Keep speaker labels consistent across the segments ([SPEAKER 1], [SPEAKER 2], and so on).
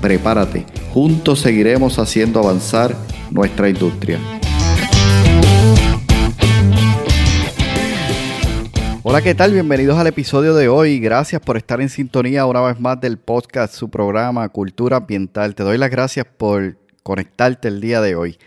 [SPEAKER 1] Prepárate, juntos seguiremos haciendo avanzar nuestra industria. Hola, ¿qué tal? Bienvenidos al episodio de hoy. Gracias por estar en sintonía una vez más del podcast, su programa Cultura Ambiental. Te doy las gracias por conectarte el día de hoy.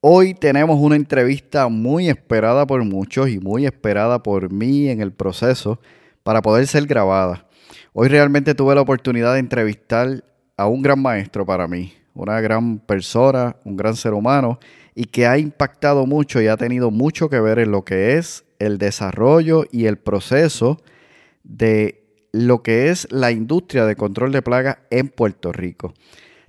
[SPEAKER 1] Hoy tenemos una entrevista muy esperada por muchos y muy esperada por mí en el proceso para poder ser grabada. Hoy realmente tuve la oportunidad de entrevistar a un gran maestro para mí, una gran persona, un gran ser humano y que ha impactado mucho y ha tenido mucho que ver en lo que es el desarrollo y el proceso de lo que es la industria de control de plagas en Puerto Rico.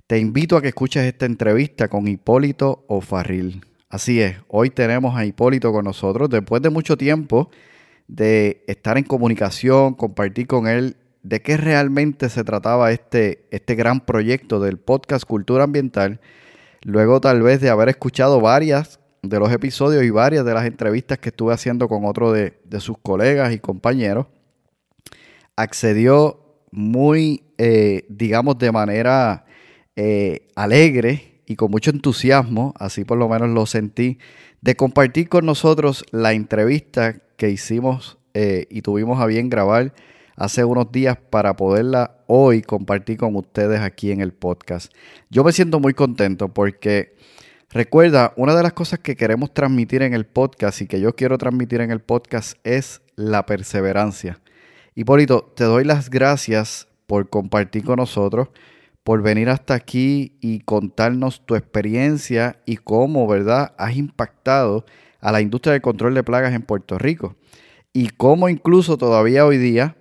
[SPEAKER 1] Te invito a que escuches esta entrevista con Hipólito Ofarril. Así es, hoy tenemos a Hipólito con nosotros después de mucho tiempo de estar en comunicación, compartir con él de qué realmente se trataba este, este gran proyecto del podcast Cultura Ambiental, luego tal vez de haber escuchado varias de los episodios y varias de las entrevistas que estuve haciendo con otro de, sus colegas y compañeros, accedió muy, eh, digamos, de manera eh, alegre y con mucho entusiasmo, así por lo menos lo sentí, de compartir con nosotros la entrevista que hicimos eh, y tuvimos a bien grabar hace unos días para poderla hoy compartir con ustedes aquí en el podcast. Yo me siento muy contento porque recuerda, una de las cosas que queremos transmitir en el podcast y que yo quiero transmitir en el podcast es la perseverancia. Hipólito, te doy las gracias por compartir con nosotros, por venir hasta aquí y contarnos tu experiencia y cómo, ¿verdad?, has impactado a la industria del control de plagas en Puerto Rico. Y cómo incluso todavía hoy día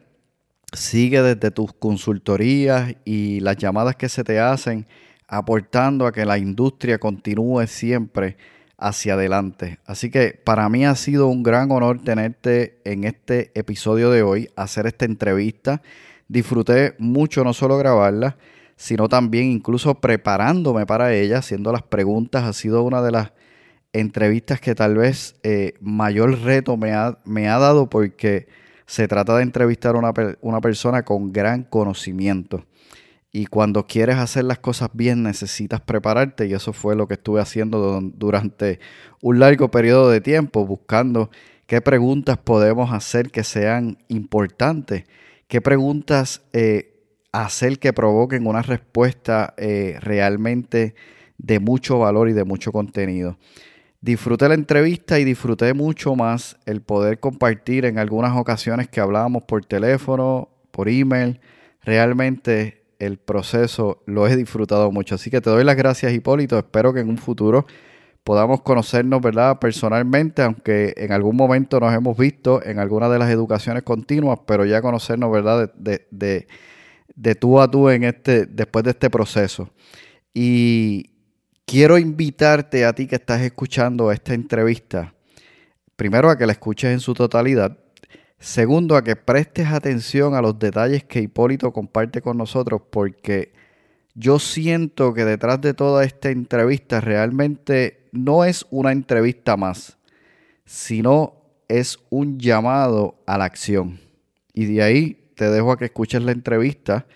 [SPEAKER 1] sigue desde tus consultorías y las llamadas que se te hacen, aportando a que la industria continúe siempre hacia adelante. Así que para mí ha sido un gran honor tenerte en este episodio de hoy, hacer esta entrevista. Disfruté mucho no solo grabarla, sino también incluso preparándome para ella, haciendo las preguntas. Ha sido una de las entrevistas que tal vez eh, mayor reto me ha, me ha dado porque se trata de entrevistar a una, una persona con gran conocimiento. Y cuando quieres hacer las cosas bien necesitas prepararte y eso fue lo que estuve haciendo durante un largo periodo de tiempo, buscando qué preguntas podemos hacer que sean importantes, qué preguntas eh, hacer que provoquen una respuesta eh, realmente de mucho valor y de mucho contenido. Disfruté la entrevista y disfruté mucho más el poder compartir en algunas ocasiones que hablábamos por teléfono, por email. Realmente el proceso lo he disfrutado mucho. Así que te doy las gracias, Hipólito. Espero que en un futuro podamos conocernos, ¿verdad? Personalmente, aunque en algún momento nos hemos visto en alguna de las educaciones continuas, pero ya conocernos, ¿verdad? De, de, de tú a tú en este, después de este proceso. Y, quiero invitarte a ti que estás escuchando esta entrevista, primero a que la escuches en su totalidad, segundo a que prestes atención a los detalles que Hipólito comparte con nosotros, porque yo siento que detrás de toda esta entrevista realmente no es una entrevista más, sino es un llamado a la acción. Y de ahí te dejo a que escuches la entrevista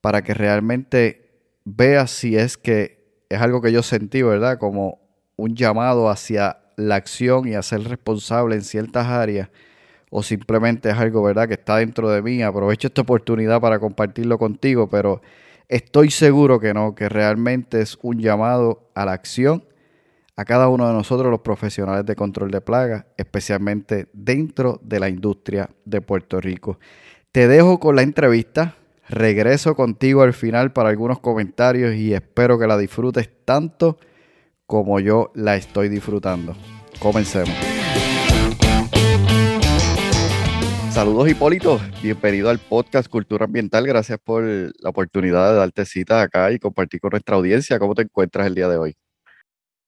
[SPEAKER 1] para que realmente veas si es que es algo que yo sentí, ¿verdad? Como un llamado hacia la acción y a ser responsable en ciertas áreas o simplemente es algo, ¿verdad?, que está dentro de mí. Aprovecho esta oportunidad para compartirlo contigo, pero estoy seguro que no, que realmente es un llamado a la acción a cada uno de nosotros los profesionales de control de plagas, especialmente dentro de la industria de Puerto Rico. Te dejo con la entrevista. Regreso contigo al final para algunos comentarios y espero que la disfrutes tanto como yo la estoy disfrutando. Comencemos. Saludos Hipólito, bienvenido al podcast Cultura Ambiental. Gracias por la oportunidad de darte cita acá y compartir con nuestra audiencia. ¿Cómo te encuentras el día de hoy?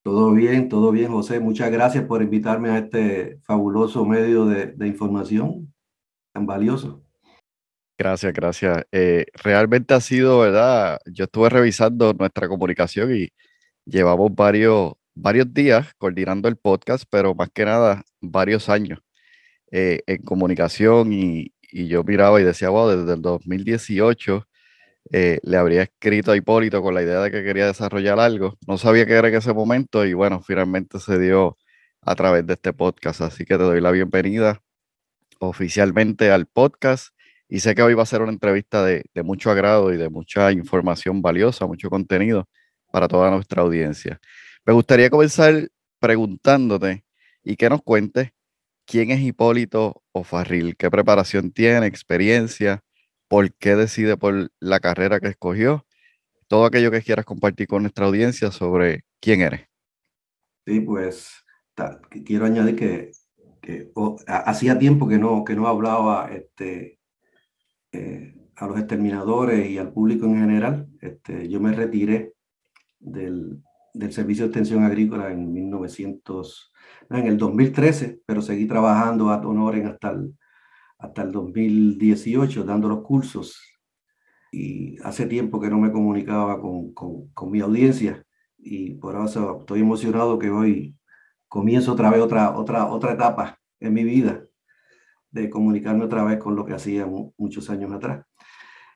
[SPEAKER 2] Todo bien, todo bien, José. Muchas gracias por invitarme a este fabuloso medio de, información tan valioso.
[SPEAKER 1] Gracias, gracias. Eh, realmente ha sido, ¿verdad? Yo estuve revisando nuestra comunicación y llevamos varios, varios días coordinando el podcast, pero más que nada varios años eh, en comunicación y, yo miraba y decía, wow, desde el 2018 eh, le habría escrito a Hipólito con la idea de que quería desarrollar algo. No sabía qué era en ese momento y bueno, finalmente se dio a través de este podcast. Así que te doy la bienvenida oficialmente al podcast y sé que hoy va a ser una entrevista de, mucho agrado y de mucha información valiosa, mucho contenido para toda nuestra audiencia. Me gustaría comenzar preguntándote y que nos cuentes quién es Hipólito Ofarril, qué preparación tiene, experiencia, por qué decide por la carrera que escogió, todo aquello que quieras compartir con nuestra audiencia sobre quién eres.
[SPEAKER 2] Sí, pues quiero añadir que, hacía tiempo que no, que no hablaba este, eh, a los exterminadores y al público en general. Este, yo me retiré del, del Servicio de Extensión Agrícola en 1900 en el 2013, pero seguí trabajando a Honoren hasta el, hasta el 2018, dando los cursos. Y hace tiempo que no me comunicaba con, con, con mi audiencia y por eso estoy emocionado que hoy comienzo otra vez otra, otra, otra etapa en mi vida de comunicarme otra vez con lo que hacía muchos años atrás.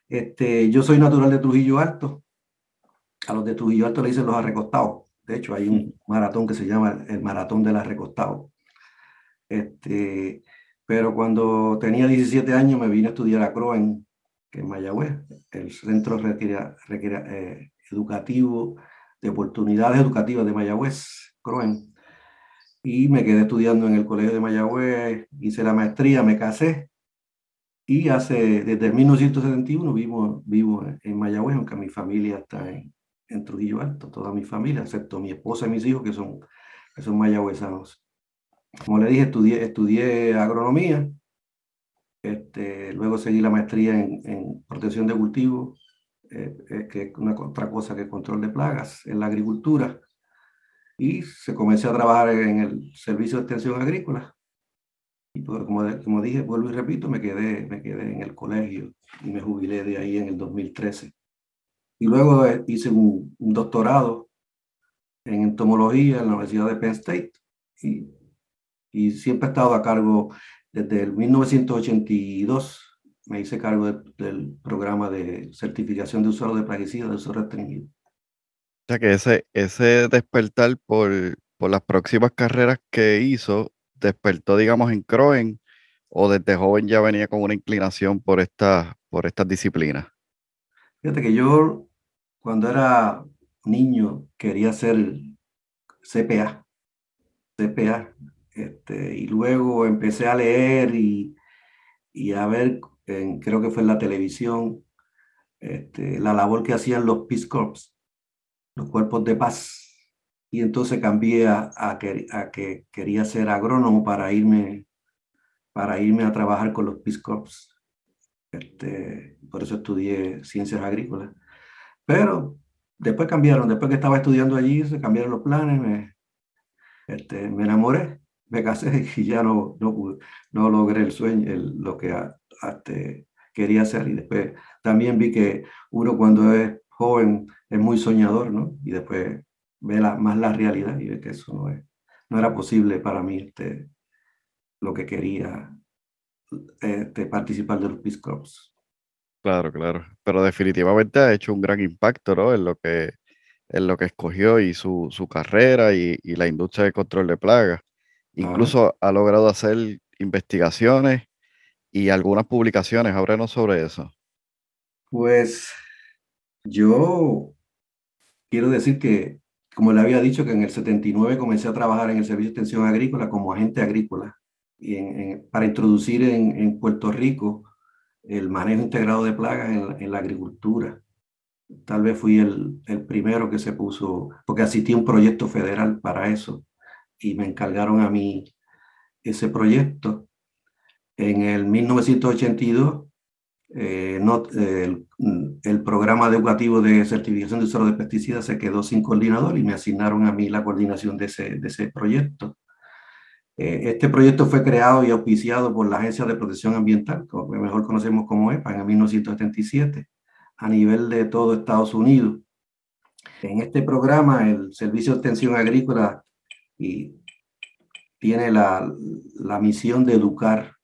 [SPEAKER 2] Este, yo soy natural de Trujillo Alto. A los de Trujillo Alto le dicen los arrecostados. De hecho, hay un maratón que se llama el Maratón de la Recostado. Este, pero cuando tenía 17 años me vine a estudiar a Croen, que es Mayagüez, el Centro eh, Educativo de Oportunidades Educativas de Mayagüez, Croen. Y me quedé estudiando en el Colegio de Mayagüez, hice la maestría, me casé. Y hace, desde 1971 vivo, vivo en Mayagüez, aunque mi familia está en, en Trujillo Alto, toda mi familia, excepto mi esposa y mis hijos que son, que son mayagüezanos. Como le dije, estudié, estudié agronomía, este, luego seguí la maestría en, en protección de cultivos, eh, eh, que es una otra cosa que control de plagas en la agricultura, y se comencé a trabajar en el servicio de extensión agrícola. Y pues, como, como dije, vuelvo y repito, me quedé, me quedé en el colegio y me jubilé de ahí en el 2013. Y luego eh, hice un, doctorado en entomología en la Universidad de Penn State y, y siempre he estado a cargo desde el 1982 me hice cargo del programa de certificación de usuario de plaguicidas de uso restringido.
[SPEAKER 1] O sea que ese, ese despertar por, por las próximas carreras que hizo, despertó, digamos, en Croen o desde joven ya venía con una inclinación por, esta, por estas disciplinas?
[SPEAKER 2] Fíjate que yo cuando era niño quería ser CPA, CPA, este, y luego empecé a leer y, y a ver, creo que fue en la televisión, este, la labor que hacían los Peace Corps, los cuerpos de paz. Y entonces cambié a, que, quería ser agrónomo para irme, para irme a trabajar con los Peace Corps. Este, por eso estudié ciencias agrícolas. Pero después cambiaron, después que estaba estudiando allí, se cambiaron los planes, me, este, me enamoré, me casé y ya no, no, no logré el sueño, lo que este, quería hacer. Y después también vi que uno cuando es joven es muy soñador, ¿no? Y después ve la, más la realidad y ve que eso no, es, no era posible para mí este, lo que quería este, participar de los Peace Corps.
[SPEAKER 1] Claro, claro. Pero definitivamente ha hecho un gran impacto, ¿no? En lo que, en lo que escogió y su, su carrera y, y, la industria de control de plagas. Incluso ha logrado hacer investigaciones y algunas publicaciones. Háblanos sobre eso.
[SPEAKER 2] Pues yo quiero decir que, como le había dicho, que en el 79 comencé a trabajar en el Servicio de Extensión Agrícola como agente agrícola y para introducir en, en Puerto Rico el manejo integrado de plagas en, la agricultura. Tal vez fui el, el, primero que se puso, porque asistí a un proyecto federal para eso y me encargaron a mí ese proyecto. En el 1982, eh, el, programa educativo de certificación de uso de pesticidas se quedó sin coordinador y me asignaron a mí la coordinación de ese, de ese proyecto. Eh, este proyecto fue creado y auspiciado por la Agencia de Protección Ambiental, que mejor conocemos como EPA, en 1977, a nivel de todo Estados Unidos. En este programa, el Servicio de Extensión Agrícola y tiene la, la misión de educar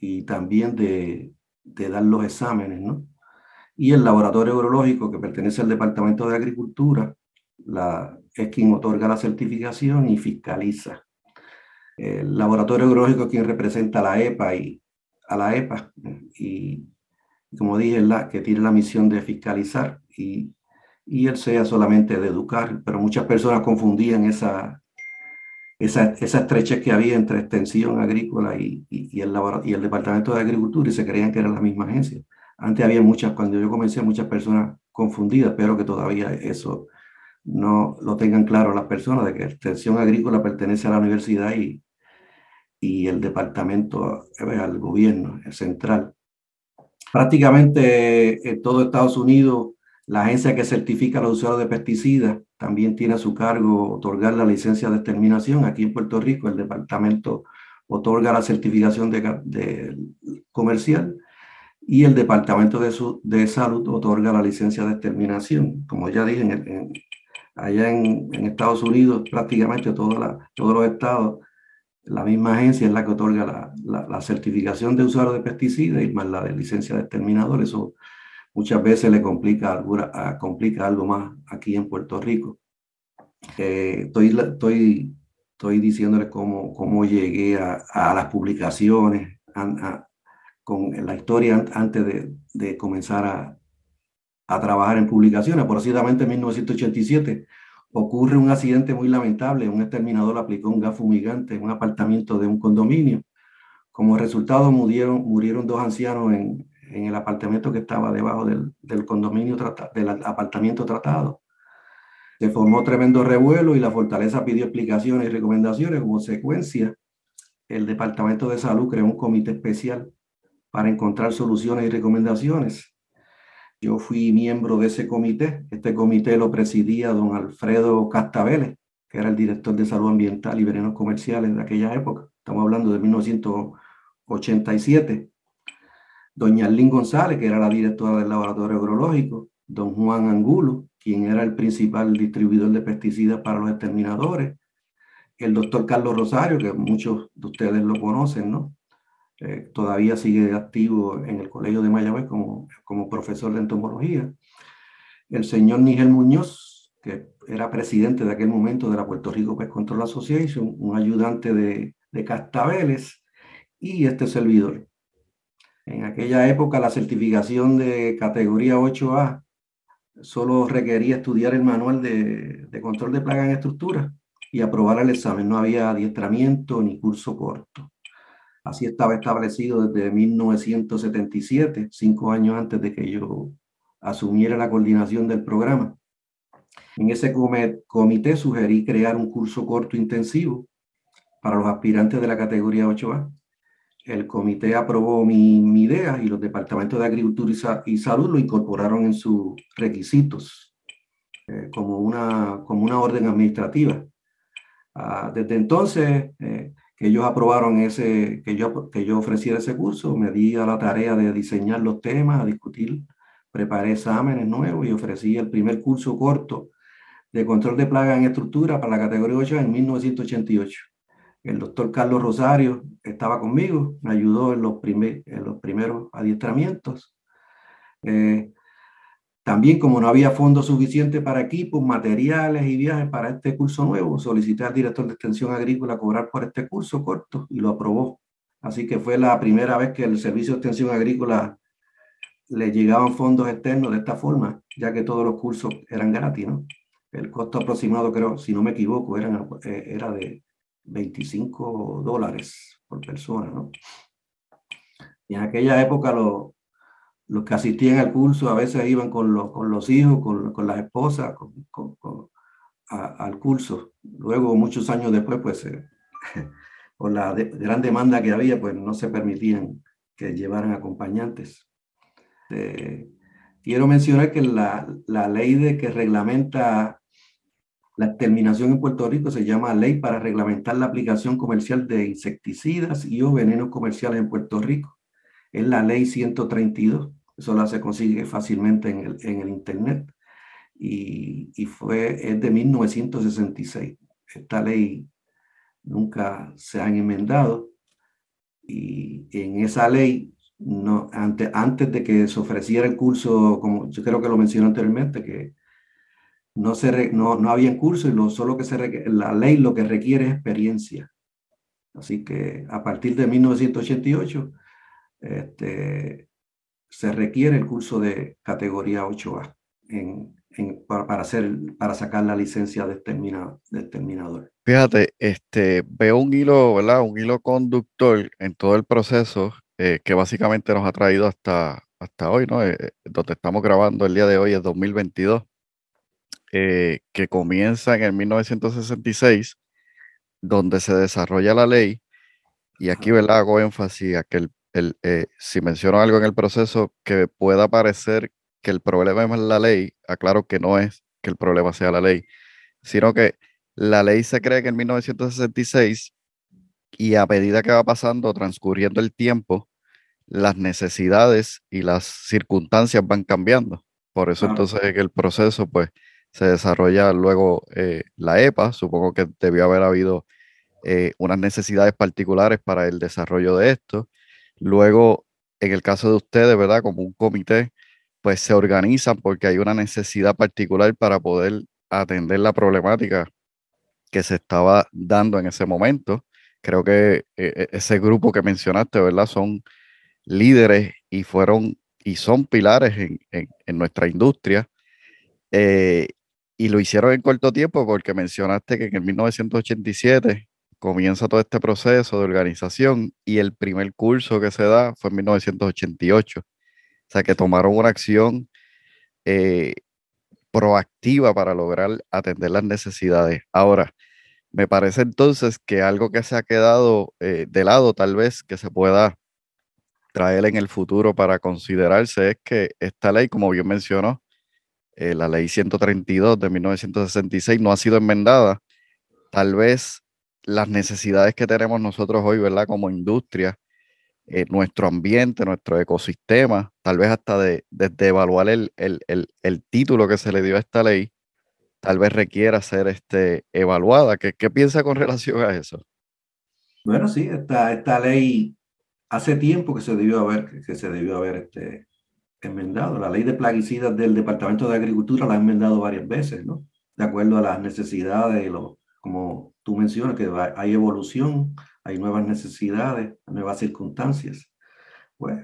[SPEAKER 2] y también de, de, dar los exámenes, ¿no? Y el laboratorio agrológico que pertenece al Departamento de Agricultura la, es quien otorga la certificación y fiscaliza el laboratorio agrológico es quien representa a la EPA y a la EPA y como dije, la, que tiene la misión de fiscalizar y, y el SEA solamente de educar, pero muchas personas confundían esa, esa, esa estrechez que había entre extensión agrícola y, y, el y el Departamento de Agricultura y se creían que era la misma agencia. Antes había muchas, cuando yo comencé, muchas personas confundidas, pero que todavía eso no lo tengan claro las personas, de que extensión agrícola pertenece a la universidad y, y el departamento, eh, al gobierno central. Prácticamente en todo Estados Unidos, la agencia que certifica los usuarios de pesticidas también tiene a su cargo otorgar la licencia de exterminación. Aquí en Puerto Rico, el departamento otorga la certificación de, comercial y el departamento de, de, salud otorga la licencia de exterminación. Como ya dije, allá en, Estados Unidos, prácticamente todos los estados la misma agencia es la que otorga la, certificación de usuario de pesticidas y más la de licencia de exterminador. Eso muchas veces le complica, complica algo más aquí en Puerto Rico. Eh, estoy, estoy, estoy diciéndoles cómo, cómo llegué a, las publicaciones, con la historia antes de, de comenzar a, a, trabajar en publicaciones. Precisamente en 1987 ocurre un accidente muy lamentable. Un exterminador aplicó un gas fumigante en un apartamento de un condominio. Como resultado murieron, murieron dos ancianos en, en el apartamento que estaba debajo del, del condominio, del apartamento tratado. Se formó tremendo revuelo y la fortaleza pidió explicaciones y recomendaciones. Como secuencia, el Departamento de Salud creó un comité especial para encontrar soluciones y recomendaciones. Yo fui miembro de ese comité. Este comité lo presidía don Alfredo Castabeles, que era el director de salud ambiental y venenos comerciales de aquella época. Estamos hablando de 1987. Doña Arlín González, que era la directora del laboratorio agrológico. Don Juan Angulo, quien era el principal distribuidor de pesticidas para los exterminadores. El doctor Carlos Rosario, que muchos de ustedes lo conocen, ¿no? Eh, todavía sigue activo en el Colegio de Mayagüez como, como profesor de entomología. El señor Nigel Muñoz, que era presidente de aquel momento de la Puerto Rico Pest Control Association, un ayudante de, de Castabeles, y este servidor. En aquella época la certificación de categoría 8A solo requería estudiar el manual de, control de plaga en estructura y aprobar el examen. No había adiestramiento ni curso corto. Así estaba establecido desde 1977, cinco años antes de que yo asumiera la coordinación del programa. En ese comité sugerí crear un curso corto intensivo para los aspirantes de la categoría 8A. El comité aprobó mi, idea y los departamentos de Agricultura y, Salud lo incorporaron en sus requisitos eh, como, una, como una orden administrativa. Ah, desde entonces, eh, que ellos aprobaron ese, que yo, que yo ofreciera ese curso, me di a la tarea de diseñar los temas, a discutir, preparé exámenes nuevos y ofrecí el primer curso corto de control de plagas en estructura para la categoría 8 en 1988. El doctor Carlos Rosario estaba conmigo, me ayudó en los, primeros adiestramientos. Eh, también, como no había fondos suficientes para equipos, materiales y viajes para este curso nuevo, solicité al director de extensión agrícola cobrar por este curso corto y lo aprobó. Así que fue la primera vez que el Servicio de Extensión Agrícola le llegaban fondos externos de esta forma, ya que todos los cursos eran gratis. El costo aproximado, creo, si no me equivoco, eh, era de 25 dólares por persona, ¿no? En aquella época lo, los que asistían al curso a veces iban con, los, con los hijos, con, con las esposas, con, al curso. Luego, muchos años después, pues por la gran demanda que había, pues no se permitían que llevaran acompañantes. Eh, quiero mencionar que la, la, ley de que reglamenta la terminación en Puerto Rico se llama Ley para reglamentar la aplicación comercial de insecticidas y o venenos comerciales en Puerto Rico. Es la ley 132. Eso la se consigue fácilmente en el, en el Internet. Y, y, fue, es de 1966. Esta ley nunca se han enmendado y en esa ley, no, antes, antes de que se ofreciera el curso, como yo creo que lo mencioné anteriormente, que no, se no, no había curso y lo, solo que se la ley lo que requiere es experiencia. Así que a partir de 1988 este, se requiere el curso de categoría 8A en, para, hacer, para sacar la licencia de, terminador.
[SPEAKER 1] Fíjate, este, veo un hilo, ¿verdad? Un hilo conductor en todo el proceso eh, que básicamente nos ha traído hasta, hasta hoy, ¿no? Eh, donde estamos grabando el día de hoy es 2022, eh, que comienza en el 1966, donde se desarrolla la ley, y aquí, ¿verdad? Hago énfasis a que el, el si menciono algo en el proceso que pueda parecer que el problema es la ley, aclaro que no es que el problema sea la ley, sino que la ley se cree que en 1966 y a medida que va pasando, transcurriendo el tiempo, las necesidades y las circunstancias van cambiando. Por eso entonces en el proceso pues se desarrolla luego eh, la EPA, supongo que debió haber habido eh, unas necesidades particulares para el desarrollo de esto. Luego, en el caso de ustedes, ¿verdad? Como un comité, pues se organizan porque hay una necesidad particular para poder atender la problemática que se estaba dando en ese momento. Creo que eh, e, ese grupo que mencionaste, ¿verdad? Son líderes y fueron y son pilares en, nuestra industria. Y lo hicieron en corto tiempo porque mencionaste que en 1987 comienza todo este proceso de organización y el primer curso que se da fue en 1988. O sea, que tomaron una acción eh, proactiva para lograr atender las necesidades. Ahora, me parece entonces que algo que se ha quedado eh, de lado, tal vez, que se pueda traer en el futuro para considerarse, es que esta ley, como bien mencionó, eh, la ley 132 de 1966 no ha sido enmendada. Tal vez las necesidades que tenemos nosotros hoy, ¿verdad? Como industria, eh, nuestro ambiente, nuestro ecosistema, tal vez hasta de, evaluar el, título que se le dio a esta ley, tal vez requiera ser este, evaluada. ¿Qué, qué piensa con relación a eso?
[SPEAKER 2] Bueno, sí, esta, esta ley hace tiempo que se debió haber, que se debió haber este, enmendado. La ley de plaguicidas del Departamento de Agricultura la ha enmendado varias veces, ¿no? De acuerdo a las necesidades, lo, como tú mencionas, que hay evolución, hay nuevas necesidades, nuevas circunstancias. Pues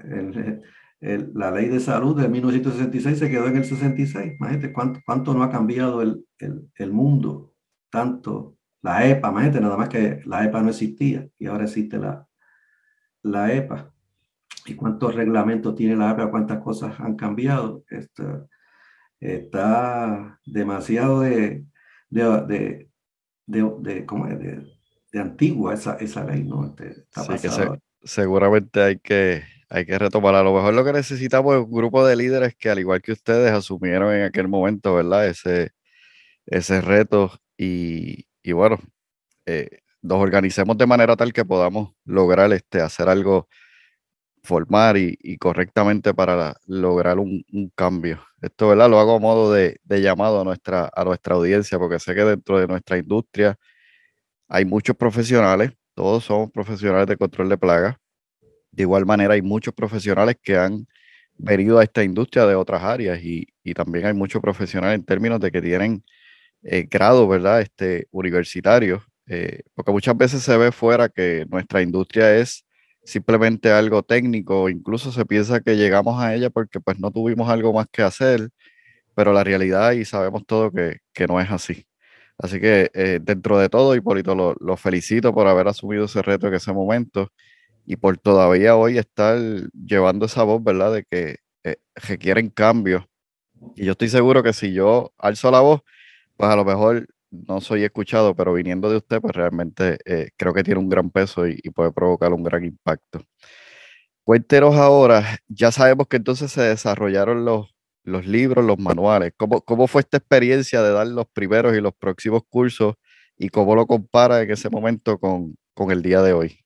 [SPEAKER 2] la ley de salud de 1966 se quedó en el 66. Imagínate cuánto, cuánto no ha cambiado el, el, mundo, tanto la EPA, imagínate nada más que la EPA no existía y ahora existe la, la EPA. Y cuántos reglamentos tiene la EPA, cuántas cosas han cambiado. Está, está demasiado de, de, de, ¿cómo es? de de antigua esa, esa ley, ¿no? Este,
[SPEAKER 1] seguramente hay que, hay que retomar. A lo mejor lo que necesitamos es un grupo de líderes que, al igual que ustedes, asumieron en aquel momento, ¿verdad? Ese, ese reto y, y bueno, eh, nos organicemos de manera tal que podamos lograr este, hacer algo formar y, correctamente para lograr un, cambio. Esto, ¿verdad? Lo hago a modo de, de, llamado a nuestra, a nuestra audiencia, porque sé que dentro de nuestra industria hay muchos profesionales, todos somos profesionales de control de plagas. De igual manera, hay muchos profesionales que han venido a esta industria de otras áreas y, también hay muchos profesionales en términos de que tienen eh, grados, ¿verdad? Este, universitarios, eh, porque muchas veces se ve fuera que nuestra industria es simplemente algo técnico, incluso se piensa que llegamos a ella porque pues no tuvimos algo más que hacer, pero la realidad y sabemos todo que, que no es así. Así que eh, dentro de todo, Hipólito, lo, lo, felicito por haber asumido ese reto en ese momento y por todavía hoy estar llevando esa voz, ¿verdad? De que eh, requieren cambios. Y yo estoy seguro que si yo alzo la voz, pues a lo mejor no soy escuchado, pero viniendo de usted, pues realmente eh, creo que tiene un gran peso y, puede provocar un gran impacto. Cuéntenos ahora, ya sabemos que entonces se desarrollaron los, los libros, los manuales. ¿Cómo, ¿Cómo fue esta experiencia de dar los primeros y los próximos cursos y cómo lo compara en ese momento con, con el día de hoy?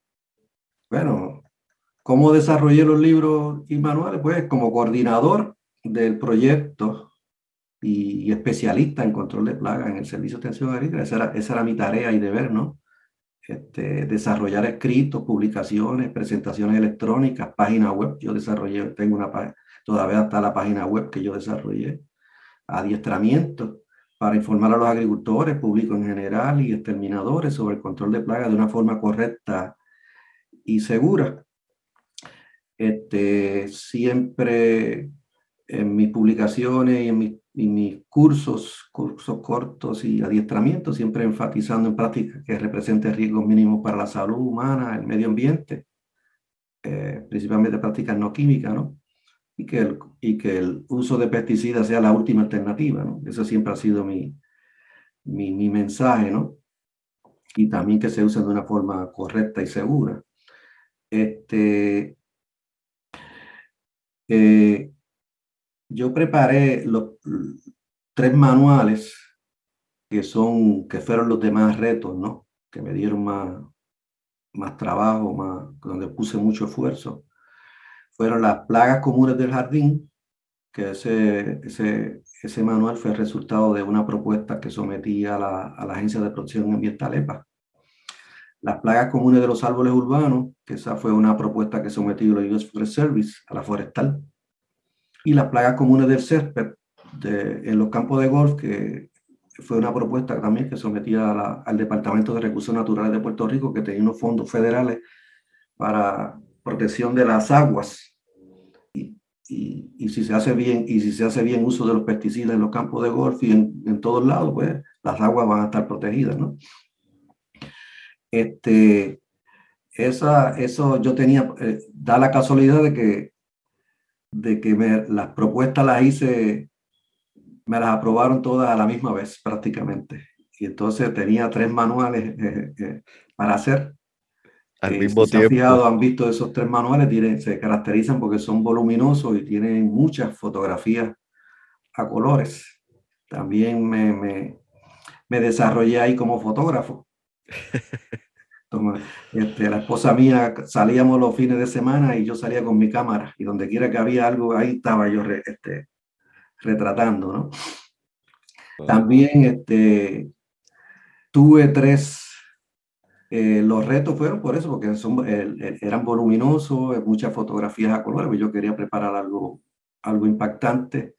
[SPEAKER 2] Bueno, ¿cómo desarrollé los libros y manuales? Pues como coordinador del proyecto y, especialista en control de plagas en el Servicio de Atención Agrícola. Esa era, esa era mi tarea y deber, ¿no? Este, desarrollar escritos, publicaciones, presentaciones electrónicas, páginas web. Yo desarrollé, tengo una página, todavía está la página web que yo desarrollé, adiestramiento para informar a los agricultores, público en general y exterminadores sobre el control de plagas de una forma correcta y segura. Este, siempre en mis publicaciones y en mis, mis cursos, cursos cortos y adiestramientos, siempre enfatizando en prácticas que representen riesgos mínimos para la salud humana, el medio ambiente, eh, principalmente prácticas no químicas, ¿no? Y que, el, y que el uso de pesticidas sea la última alternativa, ¿no? Eso siempre ha sido mi, mi, mi mensaje, ¿no? Y también que se usen de una forma correcta y segura. Este, eh, yo preparé los tres manuales que son, que fueron los demás retos, ¿no? Que me dieron más, más trabajo, más, donde puse mucho esfuerzo. Fueron las plagas comunes del jardín, que ese, ese, ese manual fue el resultado de una propuesta que sometí a la, a la Agencia de Protección Ambiental EPA. Las plagas comunes de los árboles urbanos, que esa fue una propuesta que sometí a la US Forest Service, a la forestal y las plagas comunes del césped en los campos de golf, que fue una propuesta también que sometía al Departamento de Recursos Naturales de Puerto Rico, que tenía unos fondos federales para protección de las aguas. Y, y, si se hace bien, y si se hace bien uso de los pesticidas en los campos de golf y en, en todos lados, pues las aguas van a estar protegidas, ¿no? Este, esa, eso yo tenía, eh, da la casualidad de que de que me, las propuestas las hice, me las aprobaron todas a la misma vez prácticamente. Y entonces tenía tres manuales eh, eh, para hacer.
[SPEAKER 1] Al eh, mismo tiempo.
[SPEAKER 2] Fijado, han visto esos tres manuales, tienen, se caracterizan porque son voluminosos y tienen muchas fotografías a colores. También me, me, me desarrollé ahí como fotógrafo. Este, la esposa mía salíamos los fines de semana y yo salía con mi cámara y donde quiera que había algo, ahí estaba yo este, retratando, ¿no? También este, tuve tres, eh, los retos fueron por eso, porque son, eran voluminosos, muchas fotografías a color, pues yo quería preparar algo, algo impactante.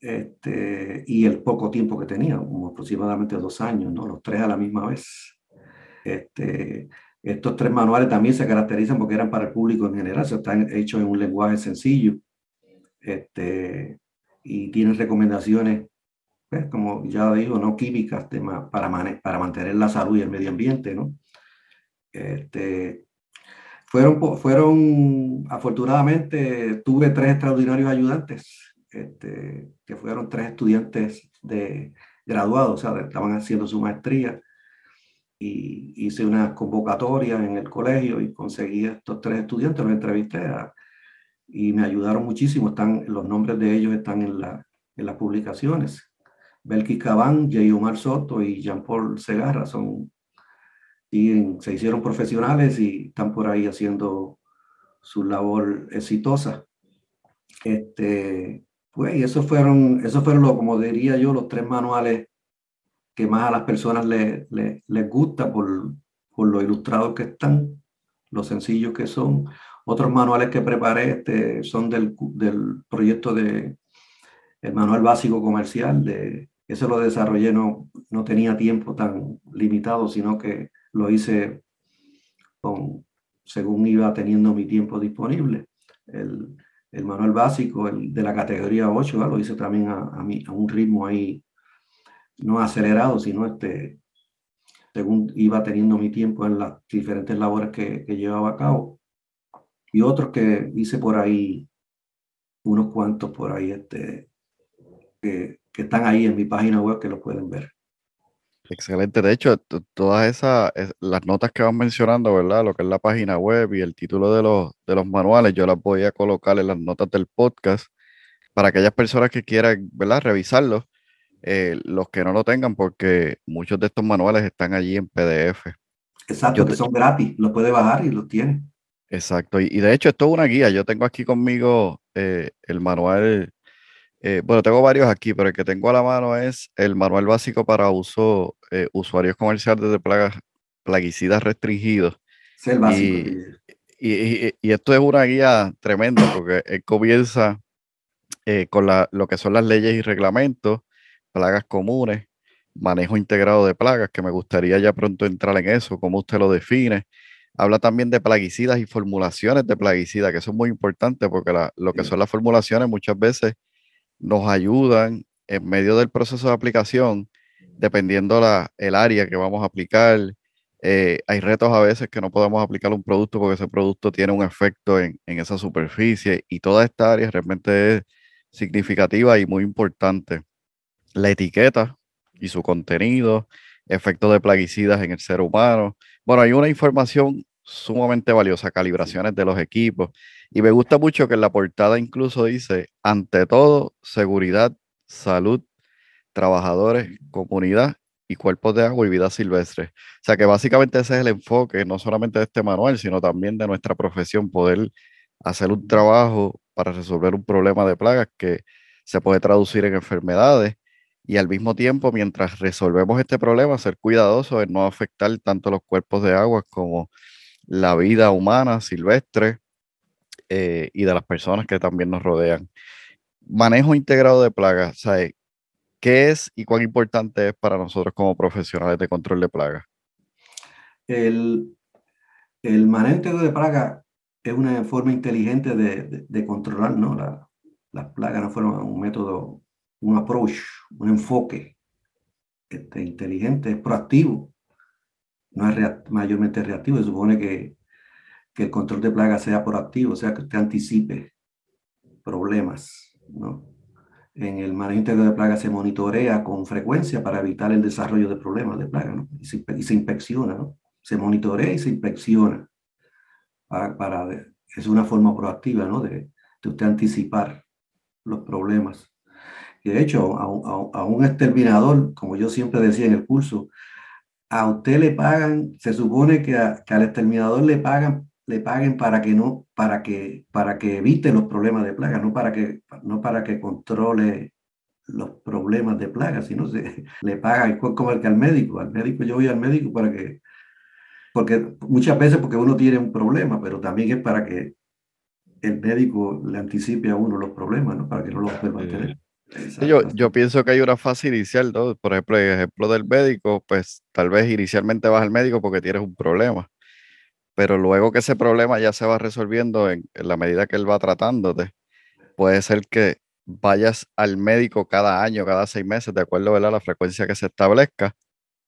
[SPEAKER 2] Este, y el poco tiempo que tenía, como aproximadamente dos años, ¿no? Los tres a la misma vez. Este, estos tres manuales también se caracterizan porque eran para el público en general, se están hechos en un lenguaje sencillo este, y tienen recomendaciones, pues, como ya digo, no químicas para, para mantener la salud y el medio ambiente. ¿no? Este, fueron, fueron, afortunadamente, tuve tres extraordinarios ayudantes, este, que fueron tres estudiantes de graduados, o sea, estaban haciendo su maestría y hice una convocatoria en el colegio y conseguí estos tres estudiantes, los entrevisté y me ayudaron muchísimo. Están, los nombres de ellos están en, la, en las publicaciones. Belkis Cabán, Jay Omar Soto y Jean-Paul Segarra son, y se hicieron profesionales y están por ahí haciendo su labor exitosa. Este, pues, y esos fueron, esos fueron, lo, como diría yo, los tres manuales que más a las personas les, les, gusta por, por lo ilustrados que están, lo sencillos que son. Otros manuales que preparé este, son del, del proyecto de el manual básico comercial, de, ese lo desarrollé, no, no tenía tiempo tan limitado, sino que lo hice con, según iba teniendo mi tiempo disponible. El, el manual básico, el de la categoría 8, lo hice también a, a, a un ritmo ahí no acelerado, sino este, según iba teniendo mi tiempo en las diferentes labores que, llevaba a cabo. Y otros que hice por ahí, unos cuantos por ahí, este, que, que están ahí en mi página web que lo pueden ver.
[SPEAKER 1] Excelente. De hecho, todas esas, las notas que van mencionando, ¿verdad? Lo que es la página web y el título de los, de los manuales, yo las voy a colocar en las notas del podcast para aquellas personas que quieran, ¿verdad? Revisarlos, eh, los que no lo tengan, porque muchos de estos manuales están allí en PDF.
[SPEAKER 2] Exacto, que son gratis, los puede bajar y los tiene.
[SPEAKER 1] Exacto, y, de hecho esto es una guía. Yo tengo aquí conmigo eh, el manual eh, bueno, tengo varios aquí, pero el que tengo a la mano es el manual básico para uso usuarios comerciales de plagas, plaguicidas restringidos.
[SPEAKER 2] Es el básico.
[SPEAKER 1] Y, esto es una guía tremenda porque él comienza eh, con lo que son las leyes y reglamentos, plagas comunes, manejo integrado de plagas, que me gustaría ya pronto entrar en eso, cómo usted lo define. Habla también de plaguicidas y formulaciones de plaguicidas, que eso es muy importante porque lo que son las formulaciones muchas veces nos ayudan en medio del proceso de aplicación, dependiendo la, el área que vamos a aplicar. Eh, hay retos a veces que no podemos aplicar un producto porque ese producto tiene un efecto en, en esa superficie y toda esta área realmente es significativa y muy importante. La etiqueta y su contenido, efectos de plaguicidas en el ser humano. Bueno, hay una información sumamente valiosa, calibraciones de los equipos. Y me gusta mucho que en la portada incluso dice, ante todo, seguridad, salud, trabajadores, comunidad y cuerpos de agua y vida silvestre. O sea que básicamente ese es el enfoque, no solamente de este manual, sino también de nuestra profesión, poder hacer un trabajo para resolver un problema de plagas que se puede traducir en enfermedades y al mismo tiempo, mientras resolvemos este problema, ser cuidadosos en no afectar tanto los cuerpos de agua como la vida humana, silvestre eh, y de las personas que también nos rodean. Manejo integrado de plagas, ¿sabe? ¿Qué es y cuán importante es para nosotros como profesionales de control de plagas?
[SPEAKER 2] El, el manejo integrado de plagas es una forma inteligente de, de, controlar ¿no? La, las plagas, no fueron un método, un approach, un enfoque inteligente, es proactivo no es mayormente reactivo. Se supone que, que, el control de plagas sea proactivo, o sea, que usted anticipe problemas. ¿no? En el manejo íntegro de plagas se monitorea con frecuencia para evitar el desarrollo de problemas de plagas y, se, y, se, inspecciona. ¿no? Se monitorea y se inspecciona. Para, para, es una forma proactiva ¿no? de, de usted anticipar los problemas. Y de hecho, a, a, a, un exterminador, como yo siempre decía en el curso, a usted le pagan, se supone que, al exterminador le pagan, le paguen para que no, para que, para que evite los problemas de plagas, no para que, no para que controle los problemas de plagas, sino se le paga como el que al médico. Al médico, yo voy al médico para que, porque muchas veces porque uno tiene un problema, pero también es para que el médico le anticipe a uno los problemas, ¿no? Para que no los vuelva a tener.
[SPEAKER 1] Yo, yo pienso que hay una fase inicial, ¿no? Por ejemplo, el ejemplo del médico, pues tal vez inicialmente vas al médico porque tienes un problema, pero luego que ese problema ya se va resolviendo en, la medida que él va tratándote, puede ser que vayas al médico cada año, cada seis meses, de acuerdo a la frecuencia que se establezca,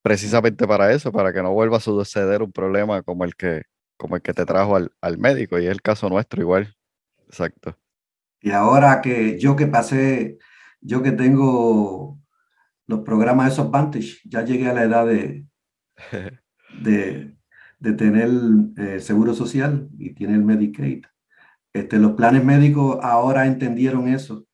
[SPEAKER 1] precisamente para eso, para que no vuelva a suceder un problema como el que, como el que te trajo al, al médico, y es el caso nuestro igual. Exacto.
[SPEAKER 2] Y ahora que yo que pasé yo que tengo los programas de esos Vantage, ya llegué a la edad de, de, de tener eh, seguro social y tiene el Medicaid. Este, los planes médicos ahora entendieron eso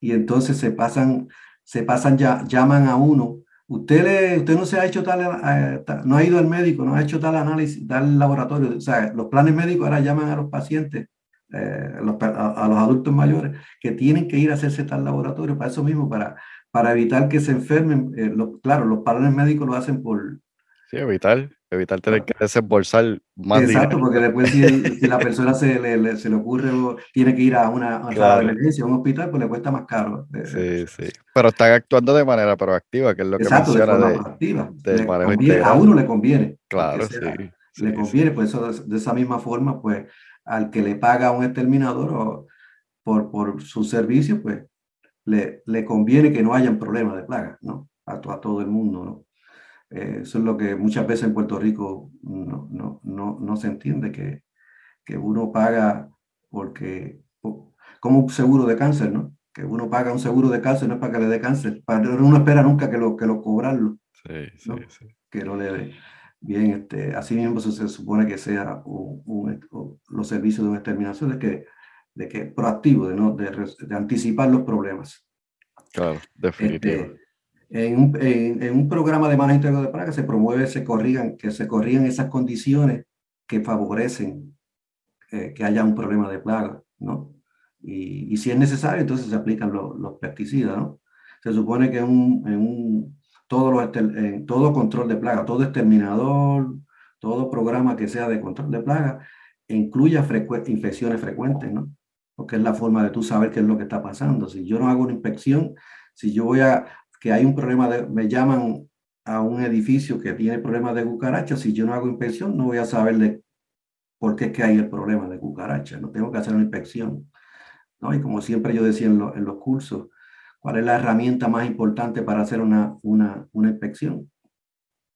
[SPEAKER 2] y entonces se pasan, se pasan ya, llaman a uno. Usted, le, usted no se ha hecho tal, eh, no ha ido al médico, no ha hecho tal análisis, tal laboratorio. O sea, los planes médicos ahora llaman a los pacientes eh, a, los adultos mayores que tienen que ir a hacerse tal laboratorio para eso mismo, para, para evitar que se enfermen. Eh, claro, los padres médicos lo hacen por...
[SPEAKER 1] Sí, evitar, evitar tener que desembolsar
[SPEAKER 2] más Exacto, porque después si, la persona se le, se le ocurre o tiene que ir a una, a emergencia, a un hospital, pues le cuesta más caro.
[SPEAKER 1] Sí, sí. Pero están actuando de manera proactiva, que es lo que Exacto, menciona de,
[SPEAKER 2] proactiva. a uno le conviene.
[SPEAKER 1] Claro, sí.
[SPEAKER 2] Le conviene, pues eso de esa misma forma, pues al que le paga un exterminador o por, por su servicio, pues le, le conviene que no hayan problemas de plaga, ¿no? A, a todo el mundo, ¿no? Eh, eso es lo que muchas veces en Puerto Rico no, no, no, no se entiende, que, que uno paga porque, como un seguro de cáncer, ¿no? Que uno paga un seguro de cáncer no es para que le dé cáncer, para, uno espera nunca que lo, que lo cobrarlo.
[SPEAKER 1] Sí, sí, sí.
[SPEAKER 2] Que no le bien, este, así mismo se, supone que sea un, los servicios de exterminación de que, de que proactivo, de, ¿no? de, de anticipar los problemas.
[SPEAKER 1] Claro, definitivo.
[SPEAKER 2] Este, en, un, en, un, programa de manejo de plagas se promueve se corrigan, que se corrigan esas condiciones que favorecen eh, que haya un problema de plaga, ¿no? Y, y, si es necesario, entonces se aplican los, los pesticidas, ¿no? Se supone que en un, en un todo, los, en todo control de plaga, todo exterminador, todo programa que sea de control de plaga, incluya infecciones frecuentes, ¿no? Porque es la forma de tú saber qué es lo que está pasando. Si yo no hago una inspección, si yo voy a, que hay un problema de, me llaman a un edificio que tiene problemas de cucarachas, si yo no hago inspección, no voy a saber de por qué es que hay el problema de cucarachas, no tengo que hacer una inspección. ¿no? Y como siempre yo decía en, en los cursos, ¿cuál es la herramienta más importante para hacer una, una, una inspección?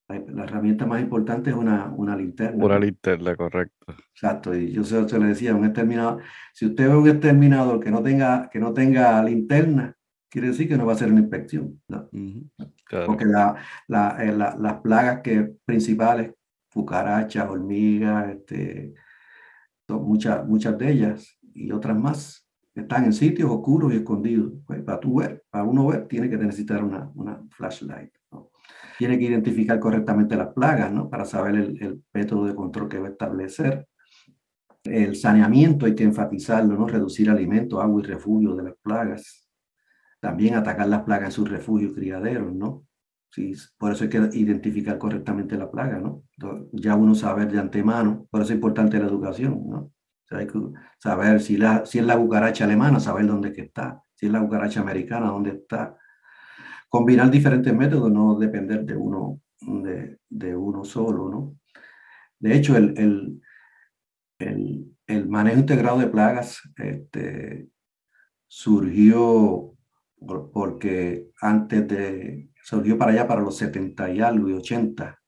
[SPEAKER 2] La, herramienta más importante es una, una linterna.
[SPEAKER 1] Una linterna, correcto.
[SPEAKER 2] Exacto, y yo se, se le decía, un exterminador, si usted ve un exterminador que no tenga, que no tenga linterna, quiere decir que no va a hacer una inspección. Porque la, eh, la, las plagas que, principales, cucarachas, hormigas, este, muchas, muchas de ellas y otras más, están en sitios oscuros y escondidos. Pues, para, tú ver, para uno ver, tiene que necesitar una, una flashlight. Tiene que identificar correctamente las plagas ¿no? para saber el, el método de control que va a establecer. El saneamiento hay que enfatizarlo, ¿no? reducir alimentos, agua y refugio de las plagas también atacar las plagas en sus refugios criaderos, ¿no? Sí, por eso hay que identificar correctamente la plaga, ¿no? ya uno sabe de antemano, por eso es importante la educación, ¿no? Hay que saber si, la, si es la cucaracha alemana, saber dónde que está, si es la cucaracha americana, dónde está. Combinar diferentes métodos, no depender de uno, de, de uno solo, ¿no? De hecho, el, el, el, el manejo integrado de plagas este, surgió porque antes de, surgió para allá para los 70 y algo y 80,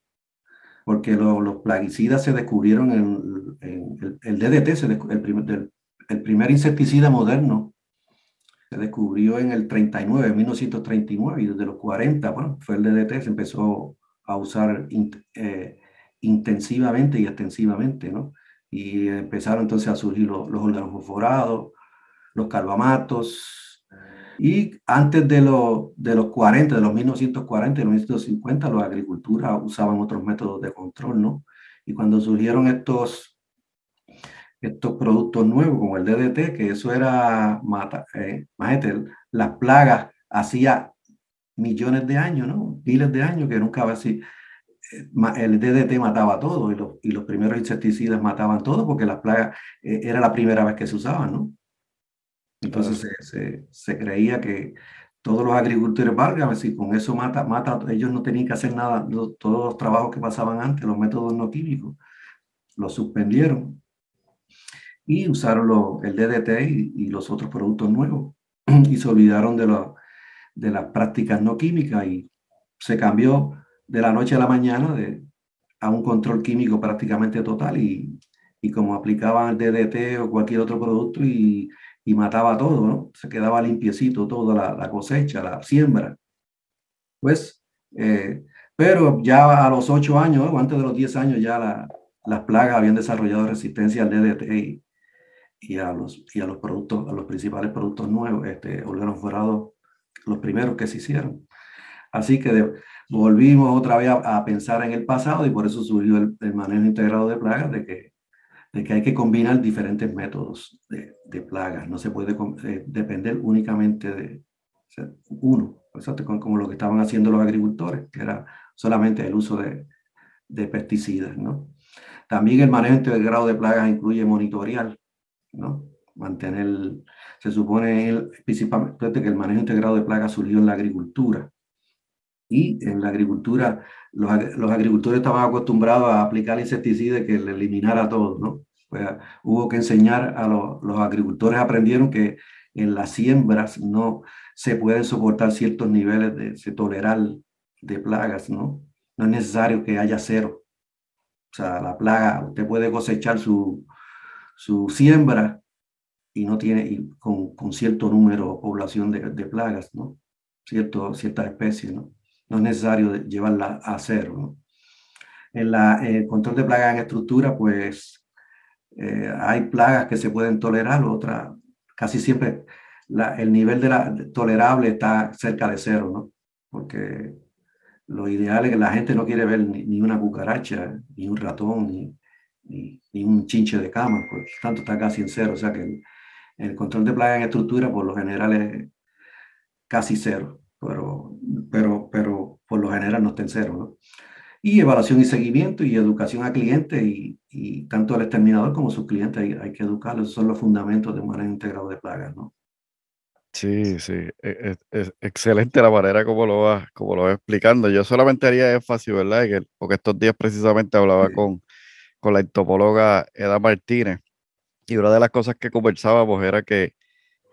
[SPEAKER 2] porque los plaguicidas se descubrieron en, el, DDT, el, primer, el primer insecticida moderno se descubrió en el 39, 1939, y desde los 40, bueno, fue el DDT, se empezó a usar eh, intensivamente y extensivamente, ¿no? Y empezaron entonces a surgir los, los órganos fosforados, los calvamatos, y antes de, lo, de los 40, de los 1940 y los 1950, los agricultura usaban otros métodos de control, ¿no? Y cuando surgieron estos, estos productos nuevos, como el DDT, que eso era, mata, eh, las plagas hacía millones de años, ¿no? Miles de años que nunca así. Eh, el DDT mataba todo y los, y los primeros insecticidas mataban todo porque las plagas eh, era la primera vez que se usaban, ¿no? Entonces se, se, creía que todos los agricultores, valgan, si con eso mata, mata, ellos no tenían que hacer nada, todos los trabajos que pasaban antes, los métodos no químicos, los suspendieron. Y usaron el DDT y, los otros productos nuevos. Y se olvidaron de, lo, de las prácticas no químicas y se cambió de la noche a la mañana de, a un control químico prácticamente total y, y como aplicaban el DDT o cualquier otro producto y y mataba todo, ¿no? Se quedaba limpiecito toda la, cosecha, la siembra. Pues, eh, pero ya a los ocho años, o antes de los diez años, ya las plagas habían desarrollado resistencia al DDT y, a, los, y a los productos, a los principales productos nuevos, este, órganos forados, los primeros que se hicieron. Así que volvimos otra vez a, pensar en el pasado y por eso surgió el manejo integrado de plagas, de que de que hay que combinar diferentes métodos de, de plagas. No se puede eh, depender únicamente de uno, como lo que estaban haciendo los agricultores, que era solamente el uso de, de pesticidas. ¿no? También el manejo integrado de plagas incluye monitorear, ¿no? mantener, se supone el, principalmente que el manejo integrado de plagas surgió en la agricultura. Y en la agricultura, los, los agricultores estaban acostumbrados a aplicar insecticidas que le eliminara todo, ¿no? Pues, hubo que enseñar a los agricultores, aprendieron que en las siembras no se pueden soportar ciertos niveles de se tolerar de plagas, ¿no? No es necesario que haya cero. O sea, la plaga, usted puede cosechar su, su siembra y no tiene, con, con, cierto número o población de, de, plagas, ¿no? Cierto, ciertas especies, ¿no? no es necesario llevarla a cero. En la, el control de plagas en estructura, pues eh, hay plagas que se pueden tolerar, otras casi siempre el nivel de la tolerable está cerca de cero, ¿no? Porque lo ideal es que la gente no quiere ver ni, una cucaracha, ni un ratón, ni, ni, un chinche de cama, por tanto está casi en cero. O sea que el, el control de plagas en estructura por lo general es casi cero, pero, pero, pero por lo general no está en cero, ¿no? Y evaluación y seguimiento y educación a clientes y, y tanto al exterminador como a sus clientes hay, hay que educarlos. Esos son los fundamentos de un manejo integrado de plagas, ¿no?
[SPEAKER 1] Sí, sí, e, e, es, excelente la manera como lo va, como lo va explicando. Yo solamente haría énfasis, ¿verdad? Que, porque estos días precisamente hablaba con, con la entomóloga Eda Martínez y una de las cosas que conversábamos era que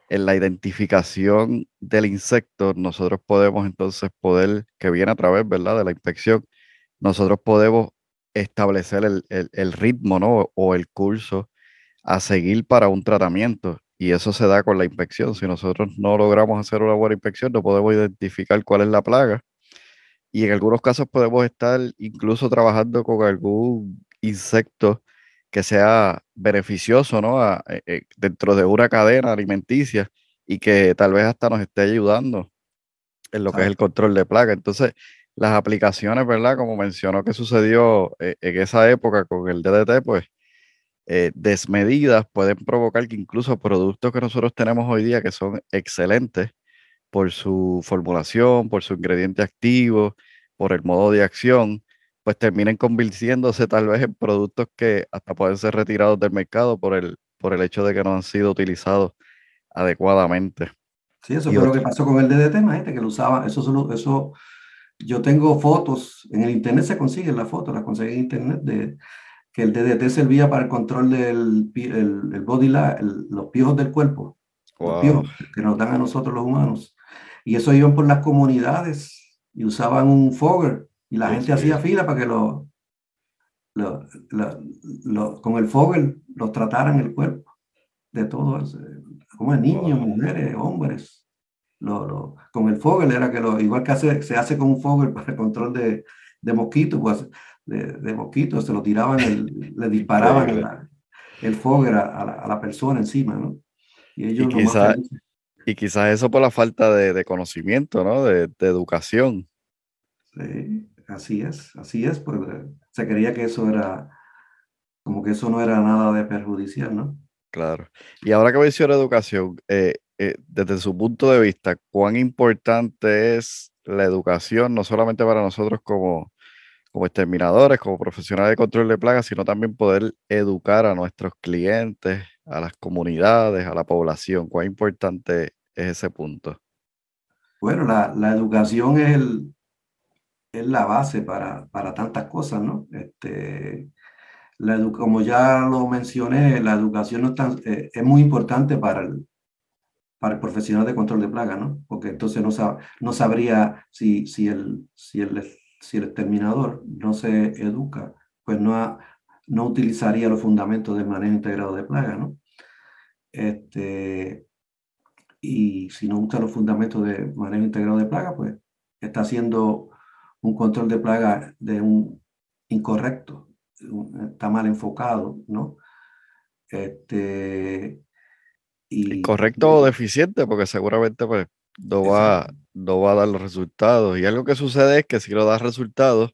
[SPEAKER 1] en la identificación del insecto nosotros podemos entonces poder, que viene a través, ¿verdad? De la inspección, nosotros podemos establecer el, el ritmo, ¿no? O el curso a seguir para un tratamiento y eso se da con la inspección. Si nosotros no logramos hacer una buena inspección, no podemos identificar cuál es la plaga. Y en algunos casos podemos estar incluso trabajando con algún insecto que sea beneficioso ¿no? Eh, eh, dentro de una cadena alimenticia y que tal vez hasta nos esté ayudando en lo que es el control de plaga. Entonces, las aplicaciones, ¿verdad? Como mencionó que sucedió eh, en esa época con el DDT, pues eh, desmedidas pueden provocar que incluso productos que nosotros tenemos hoy día, que son excelentes por su formulación, por su ingrediente activo, por el modo de acción, pues terminen convirtiéndose tal vez en productos que hasta pueden ser retirados del mercado por el, por el hecho de que no han sido utilizados adecuadamente.
[SPEAKER 2] Sí, eso fue lo que pasó con el DDT, gente que lo usaba, eso, eso, yo tengo fotos, en el internet se consiguen las fotos, las conseguí en internet de que el DDT servía para el control del el, body, la, los piojos del cuerpo, los piojos que nos dan a nosotros los humanos. Y eso iban por las comunidades y usaban un fogger y la gente hacía fila para que lo, lo, con el fogger los trataran el cuerpo de todos, como niños, mujeres, hombres. Lo, con el fogger era que lo, igual que hace, se hace con un fogger para el control de, de mosquitos, pues de, mosquitos, se lo tiraban, le disparaban el, fogger a, la, persona encima, ¿no?
[SPEAKER 1] Y ellos y quizás eso por la falta de, conocimiento, ¿no? De, educación.
[SPEAKER 2] Sí, así es, así es, pues se creía que eso era, como que eso no era nada de perjudicial, ¿no?
[SPEAKER 1] Claro. Y ahora que menciona educación, eh, eh, desde su punto de vista, ¿cuán importante es la educación, no solamente para nosotros como, como exterminadores, como profesionales de control de plagas, sino también poder educar a nuestros clientes, a las comunidades, a la población. ¿Cuán importante es ese punto?
[SPEAKER 2] Bueno, la, la educación es, el, es la base para, para tantas cosas, ¿no? Este, la como ya lo mencioné, la educación no es, tan, eh, es muy importante para el, para el profesional de control de plagas, ¿no? Porque entonces no, no sabría si, si, el, si el si el exterminador no se educa, pues no, no utilizaría los fundamentos del manejo integrado de plagas, ¿no? Este, y si no usa los fundamentos de manejo integrado de plagas, pues está haciendo un control de plaga de un incorrecto, está mal enfocado, ¿no? Este,
[SPEAKER 1] y, Incorrecto o deficiente, porque seguramente pues no va, no va a dar los resultados. Y algo que sucede es que si no da resultados,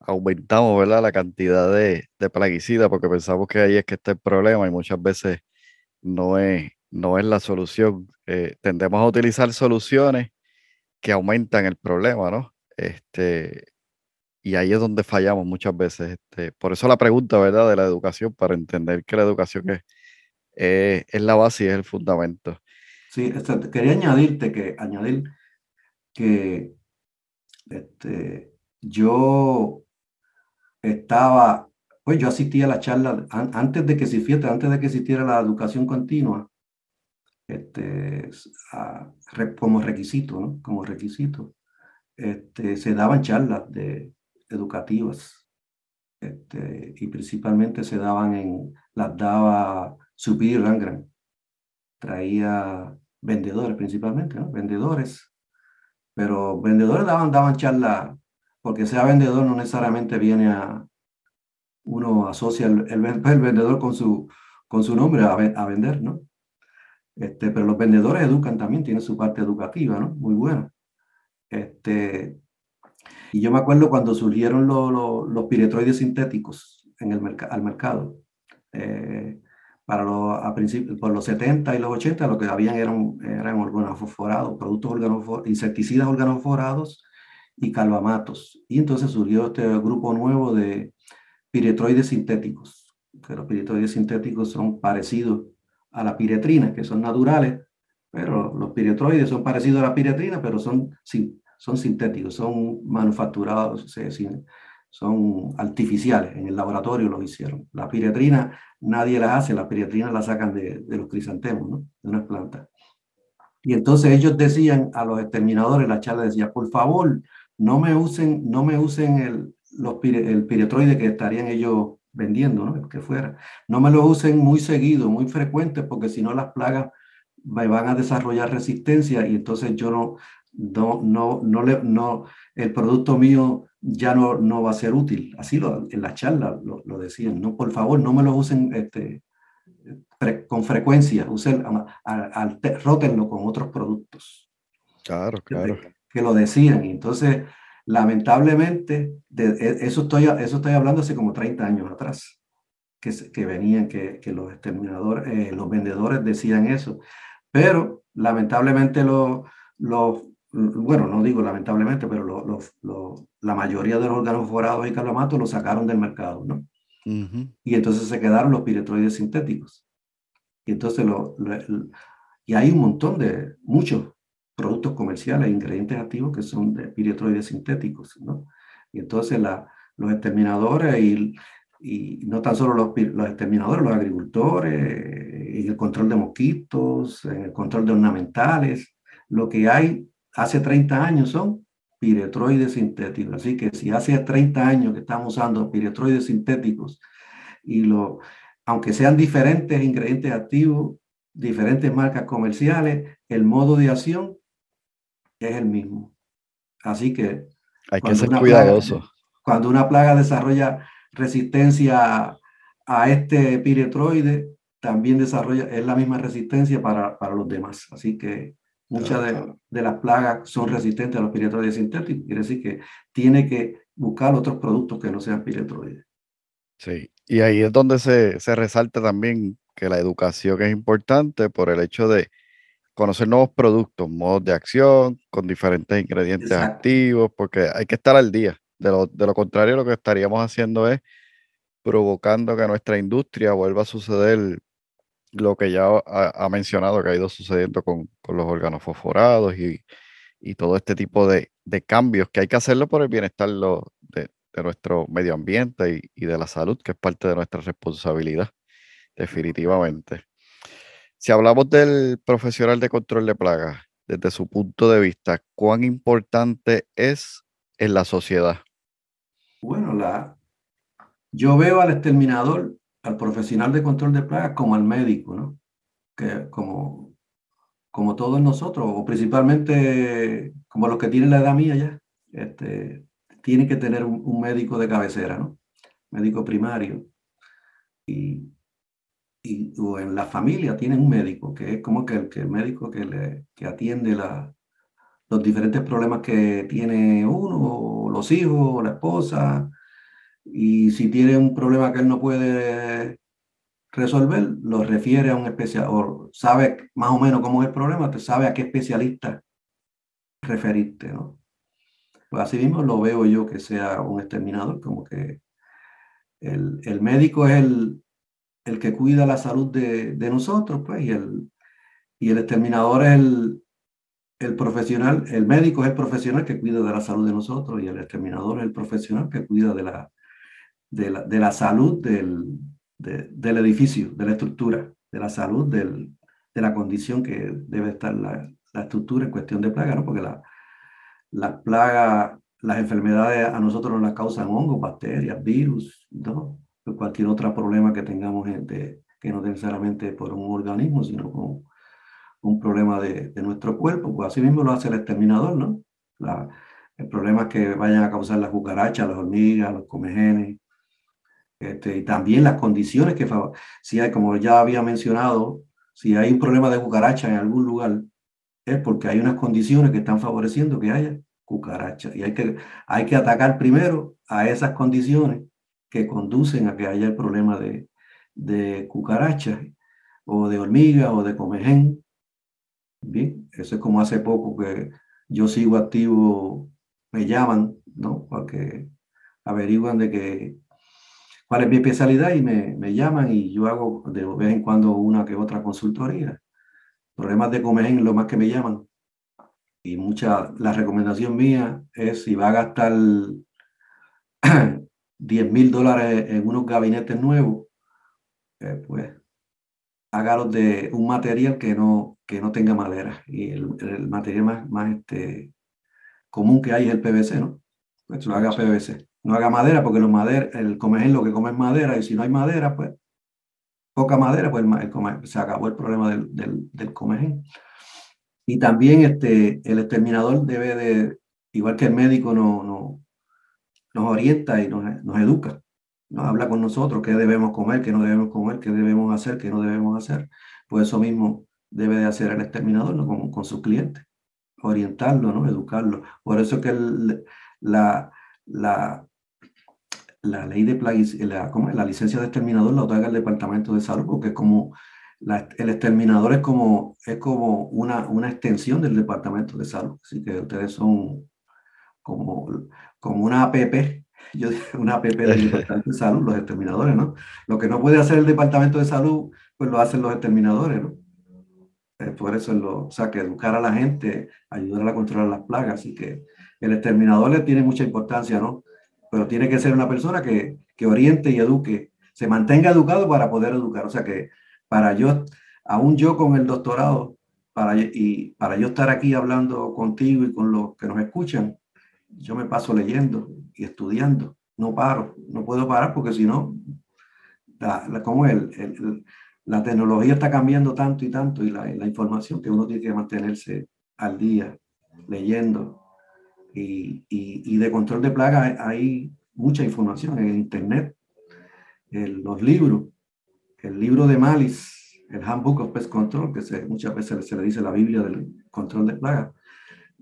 [SPEAKER 1] aumentamos ¿verdad? la cantidad de, de plaguicidas porque pensamos que ahí es que está el problema y muchas veces no es, no es la solución. Eh, tendemos a utilizar soluciones que aumentan el problema, ¿no? Este, y ahí es donde fallamos muchas veces. Este, por eso la pregunta, ¿verdad? De la educación, para entender que la educación es, es la base y es el fundamento.
[SPEAKER 2] Sí, este, quería añadirte que, añadir que este, yo estaba, pues yo asistía a la charla antes de que existiera, antes de que existiera la educación continua, este, como requisito, ¿no? Como requisito, este, se daban charlas de, educativas, este, y principalmente se daban en, las daba Supir Rangran, traía vendedores principalmente, vendedores, pero vendedores daban, daban charla, porque sea vendedor no necesariamente viene a, uno asocia el, vendedor con su, con su nombre a, vender. Este, pero los vendedores educan también, tienen su parte educativa. Muy buena. Este, y yo me acuerdo cuando surgieron los piretroides sintéticos en el al mercado. Eh, para los, a por los 70 y los 80 lo que habían eran, eran organofosforados, productos organofosforados, insecticidas organofosforados y calvamatos. Y entonces surgió este grupo nuevo de piretroides sintéticos, que los piretroides sintéticos son parecidos a la piretrina, que son naturales, pero los piretroides son parecidos a la piretrina, pero son, son sintéticos, son manufacturados, son artificiales, en el laboratorio los hicieron. La piretrina nadie las hace, la piretrina la sacan de, los crisantemos, ¿no? de unas plantas. Y entonces ellos decían a los exterminadores, la charla decía, por favor, no me usen, no me usen el, los, el piretroide que estarían ellos vendiendo, ¿no? que fuera. No me lo usen muy seguido, muy frecuente, porque si no las plagas me van a desarrollar resistencia y entonces yo no, no, no, no, le, no, el producto mío ya no, no va a ser útil. Así lo, en la charla lo, lo, decían, no, por favor, no me lo usen este, con frecuencia, usen, rótenlo con otros productos.
[SPEAKER 1] Claro, claro.
[SPEAKER 2] Que, lo decían. Y entonces, lamentablemente, de, e, eso, estoy, eso estoy hablando hace como 30 años atrás, que, que venían, que, que los exterminadores, eh, los vendedores decían eso. Pero lamentablemente los, los bueno, no digo lamentablemente, pero lo, lo, la mayoría de los órganos forados y calamatos lo sacaron del mercado, ¿no? Y entonces se quedaron los piretroides sintéticos. Y entonces lo, y hay un montón de, muchos productos comerciales, ingredientes activos que son de piretroides sintéticos, ¿no? Y entonces la, los exterminadores y, y no tan solo los, los exterminadores, los agricultores, y el control de mosquitos, el control de ornamentales, lo que hay hace 30 años son piretroides sintéticos. Así que si hace 30 años que estamos usando piretroides sintéticos y lo, aunque sean diferentes ingredientes activos, diferentes marcas comerciales, el modo de acción es el mismo. Así que...
[SPEAKER 1] Hay que ser cuidadoso.
[SPEAKER 2] cuando una plaga desarrolla resistencia a este piretroide, también desarrolla, es la misma resistencia para, para los demás. Así que Muchas de, las plagas son resistentes a los piretroides sintéticos, quiere decir que tiene que buscar otros productos que no sean piretroides.
[SPEAKER 1] Sí, y ahí es donde se, se resalta también que la educación es importante por el hecho de conocer nuevos productos, modos de acción, con diferentes ingredientes activos, porque hay que estar al día. De lo, de lo contrario, lo que estaríamos haciendo es provocando que nuestra industria vuelva a suceder lo que ya ha, mencionado que ha ido sucediendo con, con los órganos fosforados y, y todo este tipo de, de, cambios que hay que hacerlo por el bienestar lo, de, de, nuestro medio ambiente y, y, de la salud, que es parte de nuestra responsabilidad, definitivamente. Si hablamos del profesional de control de plagas, desde su punto de vista, ¿cuán importante es en la sociedad?
[SPEAKER 2] Bueno, la, yo veo al exterminador al profesional de control de plagas como al médico, ¿no? Que como, como todos nosotros, o principalmente como los que tienen la edad mía ya, este, tienen que tener un, médico de cabecera, ¿no? Médico primario. Y, y, o en la familia tienen un médico, que es como que el, que el médico que, le, que atiende la, los diferentes problemas que tiene uno, los hijos, la esposa, y si tiene un problema que él no puede resolver, lo refiere a un especialista o sabe más o menos cómo es el problema, te sabe a qué especialista referirte, ¿no? Pues así mismo lo veo yo que sea un exterminador, como que el, el médico es el, el, que cuida la salud de, de, nosotros, pues, y el, y el exterminador es el, el profesional, el médico es el profesional que cuida de la salud de nosotros y el exterminador es el profesional que cuida de la, de la, de la salud del, del, edificio, de la estructura, de la salud del, de la condición que debe estar la, la, estructura en cuestión de plaga, ¿no? Porque la, las plagas, las enfermedades a nosotros nos las causan hongos, bacterias, virus, ¿no? cualquier otro problema que tengamos de, que no necesariamente por un organismo, sino con un problema de, de, nuestro cuerpo, pues así mismo lo hace el exterminador, ¿no? la, el problema es que vayan a causar las cucarachas, las hormigas, los comegenes. Este, y también las condiciones que, si hay, como ya había mencionado, si hay un problema de cucaracha en algún lugar, es porque hay unas condiciones que están favoreciendo que haya cucarachas. Y hay que, hay que atacar primero a esas condiciones que conducen a que haya el problema de, de cucarachas o de hormigas o de comején. Bien, eso es como hace poco que yo sigo activo, me llaman, ¿no? Porque averiguan de que cuál es mi especialidad y me, me llaman y yo hago de vez en cuando una que otra consultoría. Problemas de comején, lo más que me llaman. Y mucha, la recomendación mía es si va a gastar 10 mil dólares en unos gabinetes nuevos, eh, pues hágalos de un material que no, que no tenga madera. Y el, el material más, más este, común que hay es el PVC, ¿no? Pues lo haga PVC. No haga madera porque los madera, el comején lo que come es madera y si no hay madera, pues poca madera, pues el, se acabó el problema del, del, comején. Y también este, el exterminador debe de, igual que el médico, no, no, nos orienta y nos, nos educa, nos habla con nosotros qué debemos comer, qué no debemos comer, qué debemos hacer, qué no debemos hacer. Pues eso mismo debe de hacer el exterminador ¿no? con, con sus clientes, orientarlo, ¿no? educarlo. Por eso que la, la, la ley de la, la licencia de exterminador la otorga el Departamento de Salud, porque es como el exterminador es como, es como una, una extensión del Departamento de Salud. Así que ustedes son como, como una APP, yo una APP del Departamento de Salud, los exterminadores, ¿no? Lo que no puede hacer el Departamento de Salud, pues lo hacen los exterminadores, ¿no? por eso, lo, o sea, que educar a la gente, ayudar a controlar las plagas, así que el exterminador le tiene mucha importancia, ¿no? Pero tiene que ser una persona que, que oriente y eduque, se mantenga educado para poder educar, o sea que para yo, aún yo con el doctorado, para, y para yo estar aquí hablando contigo y con los que nos escuchan, yo me paso leyendo y estudiando, no paro, no puedo parar porque si no, como el, el, la tecnología está cambiando tanto y tanto y la, la, información que uno tiene que mantenerse al día leyendo y, y, y de control de plagas hay mucha información en internet, en los libros, el libro de Malice, el Handbook of Pest Control, que se, muchas veces se le dice la Biblia del control de plagas,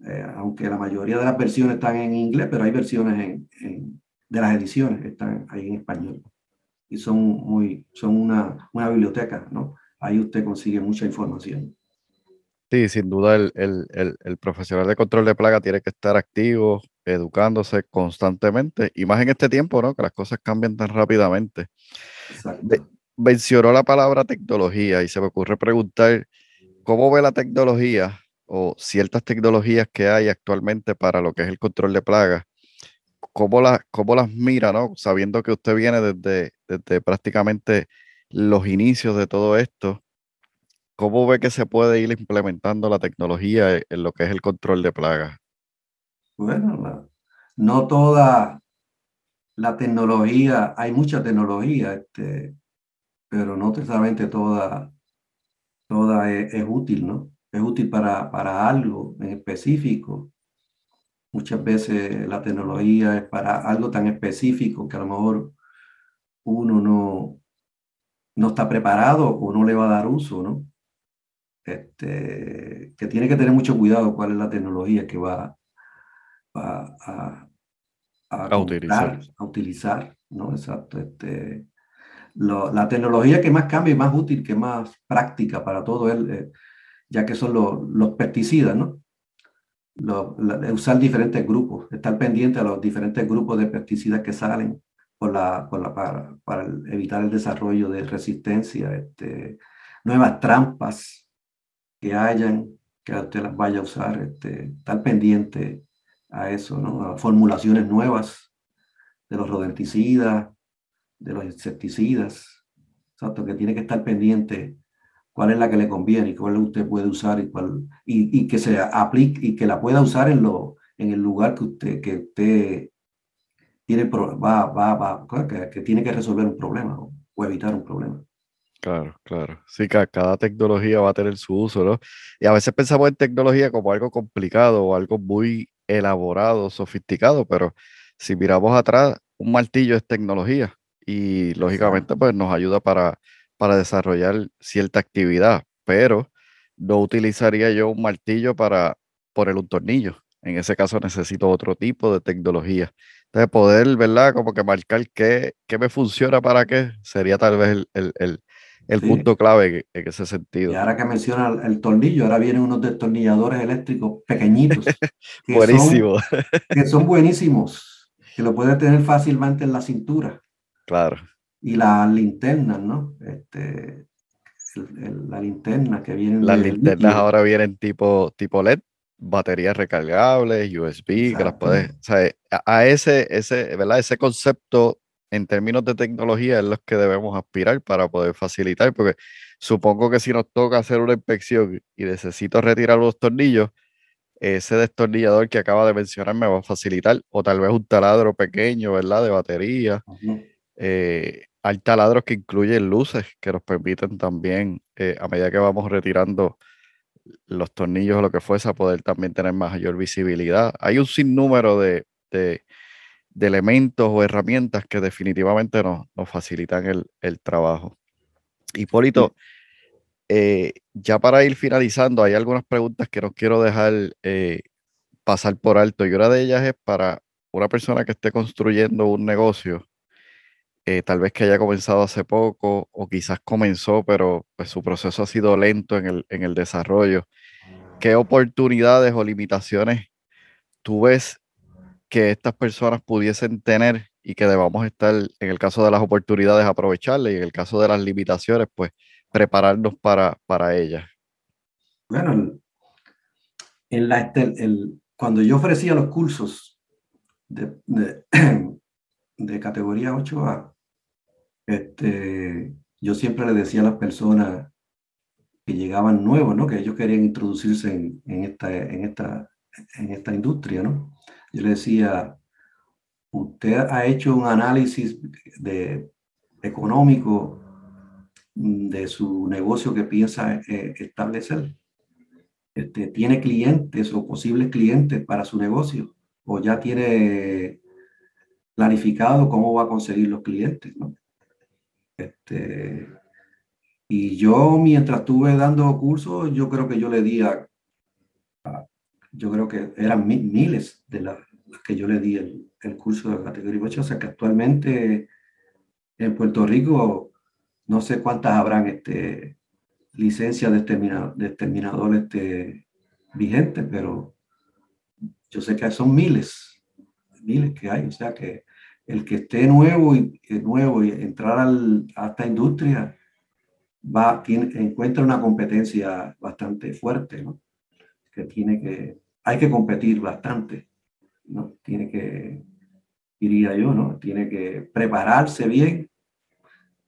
[SPEAKER 2] eh, aunque la mayoría de las versiones están en inglés, pero hay versiones en, en, de las ediciones están ahí en español. Y son, muy, son una, una biblioteca, ¿no? Ahí usted consigue mucha información.
[SPEAKER 1] Sí, sin duda el, el, el, el, profesional de control de plaga tiene que estar activo, educándose constantemente, y más en este tiempo, ¿no? Que las cosas cambian tan rápidamente. Mencionó la palabra tecnología y se me ocurre preguntar cómo ve la tecnología o ciertas tecnologías que hay actualmente para lo que es el control de plagas, cómo, la, cómo las mira, ¿no? sabiendo que usted viene desde, desde prácticamente los inicios de todo esto. ¿Cómo ve que se puede ir implementando la tecnología en lo que es el control de plagas?
[SPEAKER 2] Bueno, no toda la tecnología, hay mucha tecnología, este, pero no necesariamente toda, toda es, es, útil, ¿no? Es útil para, para algo en específico. Muchas veces la tecnología es para algo tan específico que a lo mejor uno no, no está preparado o no le va a dar uso, ¿no? Este, que tiene que tener mucho cuidado cuál es la tecnología que va, va a, a, a, utilizar. a utilizar, ¿no? Exacto. Este, lo, la tecnología que más cambia y más útil, que más práctica para todo él, eh, ya que son los, los pesticidas, ¿no? Lo, la, usar diferentes grupos, estar pendiente a los diferentes grupos de pesticidas que salen por la, por la, para, para evitar el desarrollo de resistencia, este, nuevas trampas que hayan, que usted las vaya a usar, este, estar pendiente a eso, ¿no? A formulaciones nuevas de los rodenticidas, de los insecticidas, exacto, que tiene que estar pendiente cuál es la que le conviene y cuál usted puede usar y cuál y, que se aplique y que la pueda usar en lo en el lugar que usted que usted tiene va, va, va que, tiene que resolver un problema o evitar un problema.
[SPEAKER 1] Claro, claro. Sí, que cada tecnología va a tener su uso, ¿no? Y a veces pensamos en tecnología como algo complicado o algo muy elaborado, sofisticado, pero si miramos atrás, un martillo es tecnología y lógicamente pues nos ayuda para, para desarrollar cierta actividad, pero no utilizaría yo un martillo para poner un tornillo. En ese caso necesito otro tipo de tecnología. Entonces, poder, ¿verdad? Como que marcar qué, qué me funciona para qué, sería tal vez el, punto clave en, ese sentido.
[SPEAKER 2] Y ahora que menciona el, tornillo, ahora vienen unos destornilladores eléctricos pequeñitos.
[SPEAKER 1] Buenísimo.
[SPEAKER 2] que son buenísimos, que lo puedes tener fácilmente en la cintura.
[SPEAKER 1] Claro.
[SPEAKER 2] Y las linternas, ¿no? Este, la linterna que vienen.
[SPEAKER 1] Las linternas ahora vienen tipo, tipo LED, baterías recargables, USB, que las puedes. O sea, a, ese, ese, ¿verdad? ese concepto en términos de tecnología es lo que debemos aspirar para poder facilitar, porque supongo que si nos toca hacer una inspección y necesito retirar los tornillos, ese destornillador que acaba de mencionar me va a facilitar, o tal vez un taladro pequeño, ¿verdad? De batería. Eh, hay taladros que incluyen luces que nos permiten también, eh, a medida que vamos retirando los tornillos o lo que fuese, a poder también tener mayor visibilidad. Hay un sinnúmero de, elementos o herramientas que definitivamente nos, facilitan el, trabajo. Hipólito, eh, ya para ir finalizando, hay algunas preguntas que no quiero dejar pasar por alto y una de ellas es para una persona que esté construyendo un negocio eh, tal vez que haya comenzado hace poco o quizás comenzó, pero pues, su proceso ha sido lento en el, en el desarrollo. ¿Qué oportunidades o limitaciones tú ves que estas personas pudiesen tener y que debamos estar, en el caso de las oportunidades, aprovecharlas y en el caso de las limitaciones, pues prepararnos para, para ellas?
[SPEAKER 2] Bueno, en la, el, cuando yo ofrecía los cursos de, de, de categoría 8A, este, yo siempre le decía a las personas que llegaban nuevos, ¿no? que ellos querían introducirse en, esta, en, esta, en esta industria. ¿no? Yo le decía, usted ha hecho un análisis de, económico de su negocio que piensa eh, establecer. Este, ¿Tiene clientes o posibles clientes para su negocio? ¿O ya tiene planificado cómo va a conseguir los clientes? Este, y yo, mientras estuve dando cursos, yo creo que yo le di a, yo creo que eran miles de las, que yo le di el, curso de categoría 8, o sea que actualmente en Puerto Rico no sé cuántas habrán este, licencias de, exterminador, este, vigentes, pero yo sé que son miles, miles que hay, o sea que el que esté nuevo y eh, nuevo y entrar a esta industria va tiene, encuentra una competencia bastante fuerte, ¿no? Que tiene que hay que competir bastante, ¿no? Tiene que diría yo, ¿no? Tiene que prepararse bien,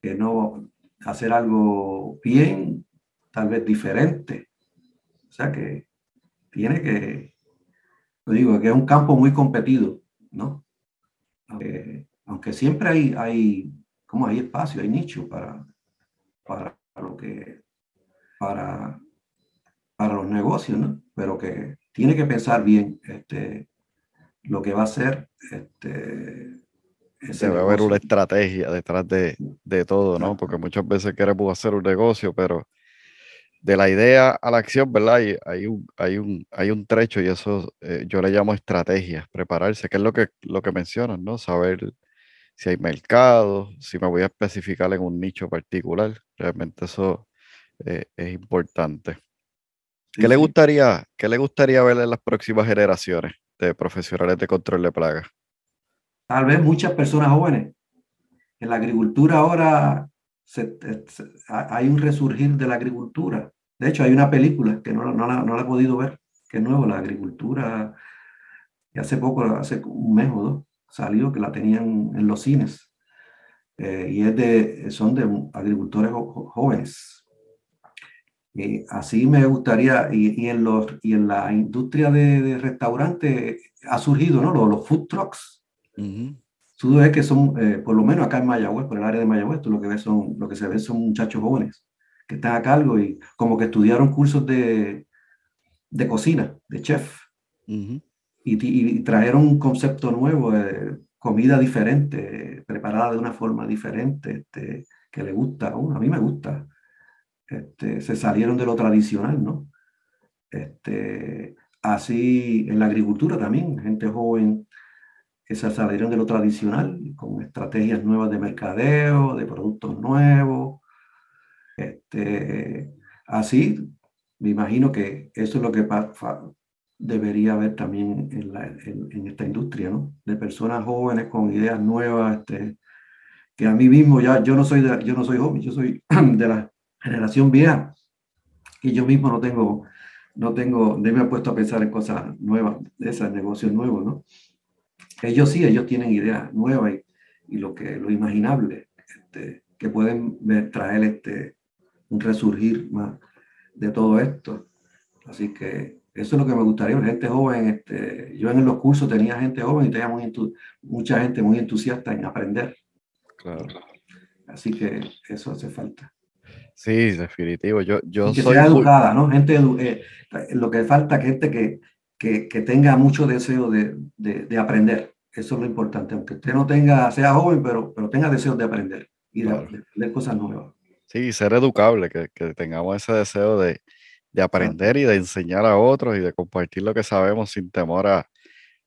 [SPEAKER 2] que no hacer algo bien, tal vez diferente. O sea que tiene que, lo digo, que es un campo muy competido, ¿no? aunque siempre hay, hay, como hay espacio, hay nicho para, para lo que, para, para los negocios, ¿no? Pero que tiene que pensar bien este, lo que va a hacer. Este,
[SPEAKER 1] Debe haber una estrategia detrás de, de todo, ¿no? Porque muchas veces queremos hacer un negocio, pero de la idea a la acción, ¿verdad? Hay, hay, un, hay, un, hay un trecho y eso eh, yo le llamo estrategia, prepararse, que es lo que, lo que mencionas, ¿no? Saber si hay mercado, si me voy a especificar en un nicho particular. Realmente eso eh, es importante. ¿Qué, le gustaría, ¿Qué le gustaría ver en las próximas generaciones de profesionales de control de plagas?
[SPEAKER 2] Tal vez muchas personas jóvenes. En la agricultura ahora hay un resurgir de la agricultura. De hecho, hay una película que no, no, la, no la he podido ver, que es nuevo, la agricultura, y hace poco, hace un mes o dos, salió que la tenían en los cines. Eh, y es de, son de agricultores jóvenes. Y así me gustaría, y, en, los, y en la industria de, de restaurantes ha surgido, ¿no? Los, los food trucks. Tú ves que son, eh, por lo menos acá en Mayagüez, por el área de Mayagüez, tú lo que ves son, lo que se ve son muchachos jóvenes que están a cargo y como que estudiaron cursos de, de cocina, de chef. y, trajeron un concepto nuevo, de comida diferente, preparada de una forma diferente, este, que le gusta a uno. A mí me gusta. Este, se salieron de lo tradicional, ¿no? Este, así en la agricultura también, gente joven que se salieron de lo tradicional con estrategias nuevas de mercadeo, de productos nuevos. Este, así, me imagino que eso es lo que debería haber también en, esta industria, ¿no? De personas jóvenes con ideas nuevas, este, que a mí mismo ya, yo no soy, de, yo no soy joven, yo soy de la generación vieja y yo mismo no tengo, no tengo, no me he puesto a pensar en cosas nuevas, de esos negocios nuevos, ¿no? Ellos sí, ellos tienen ideas nuevas y, y lo que, lo imaginable, este, que pueden traer este, un resurgir más de todo esto. Así que eso es lo que me gustaría, gente joven. Este, yo en los cursos tenía gente joven y tenía mucha gente muy entusiasta en aprender. Claro. Así que eso hace falta.
[SPEAKER 1] Sí, definitivo. Yo, yo
[SPEAKER 2] que sea educada, ¿no? Gente, eh, lo que falta es gente que, que, que, tenga mucho deseo de, de, de, aprender. Eso es lo importante. Aunque usted no tenga, sea joven, pero, pero tenga deseo de aprender y de, aprender cosas nuevas.
[SPEAKER 1] Sí, ser educable, que, que tengamos ese deseo de, de aprender y de enseñar a otros y de compartir lo que sabemos sin temor a,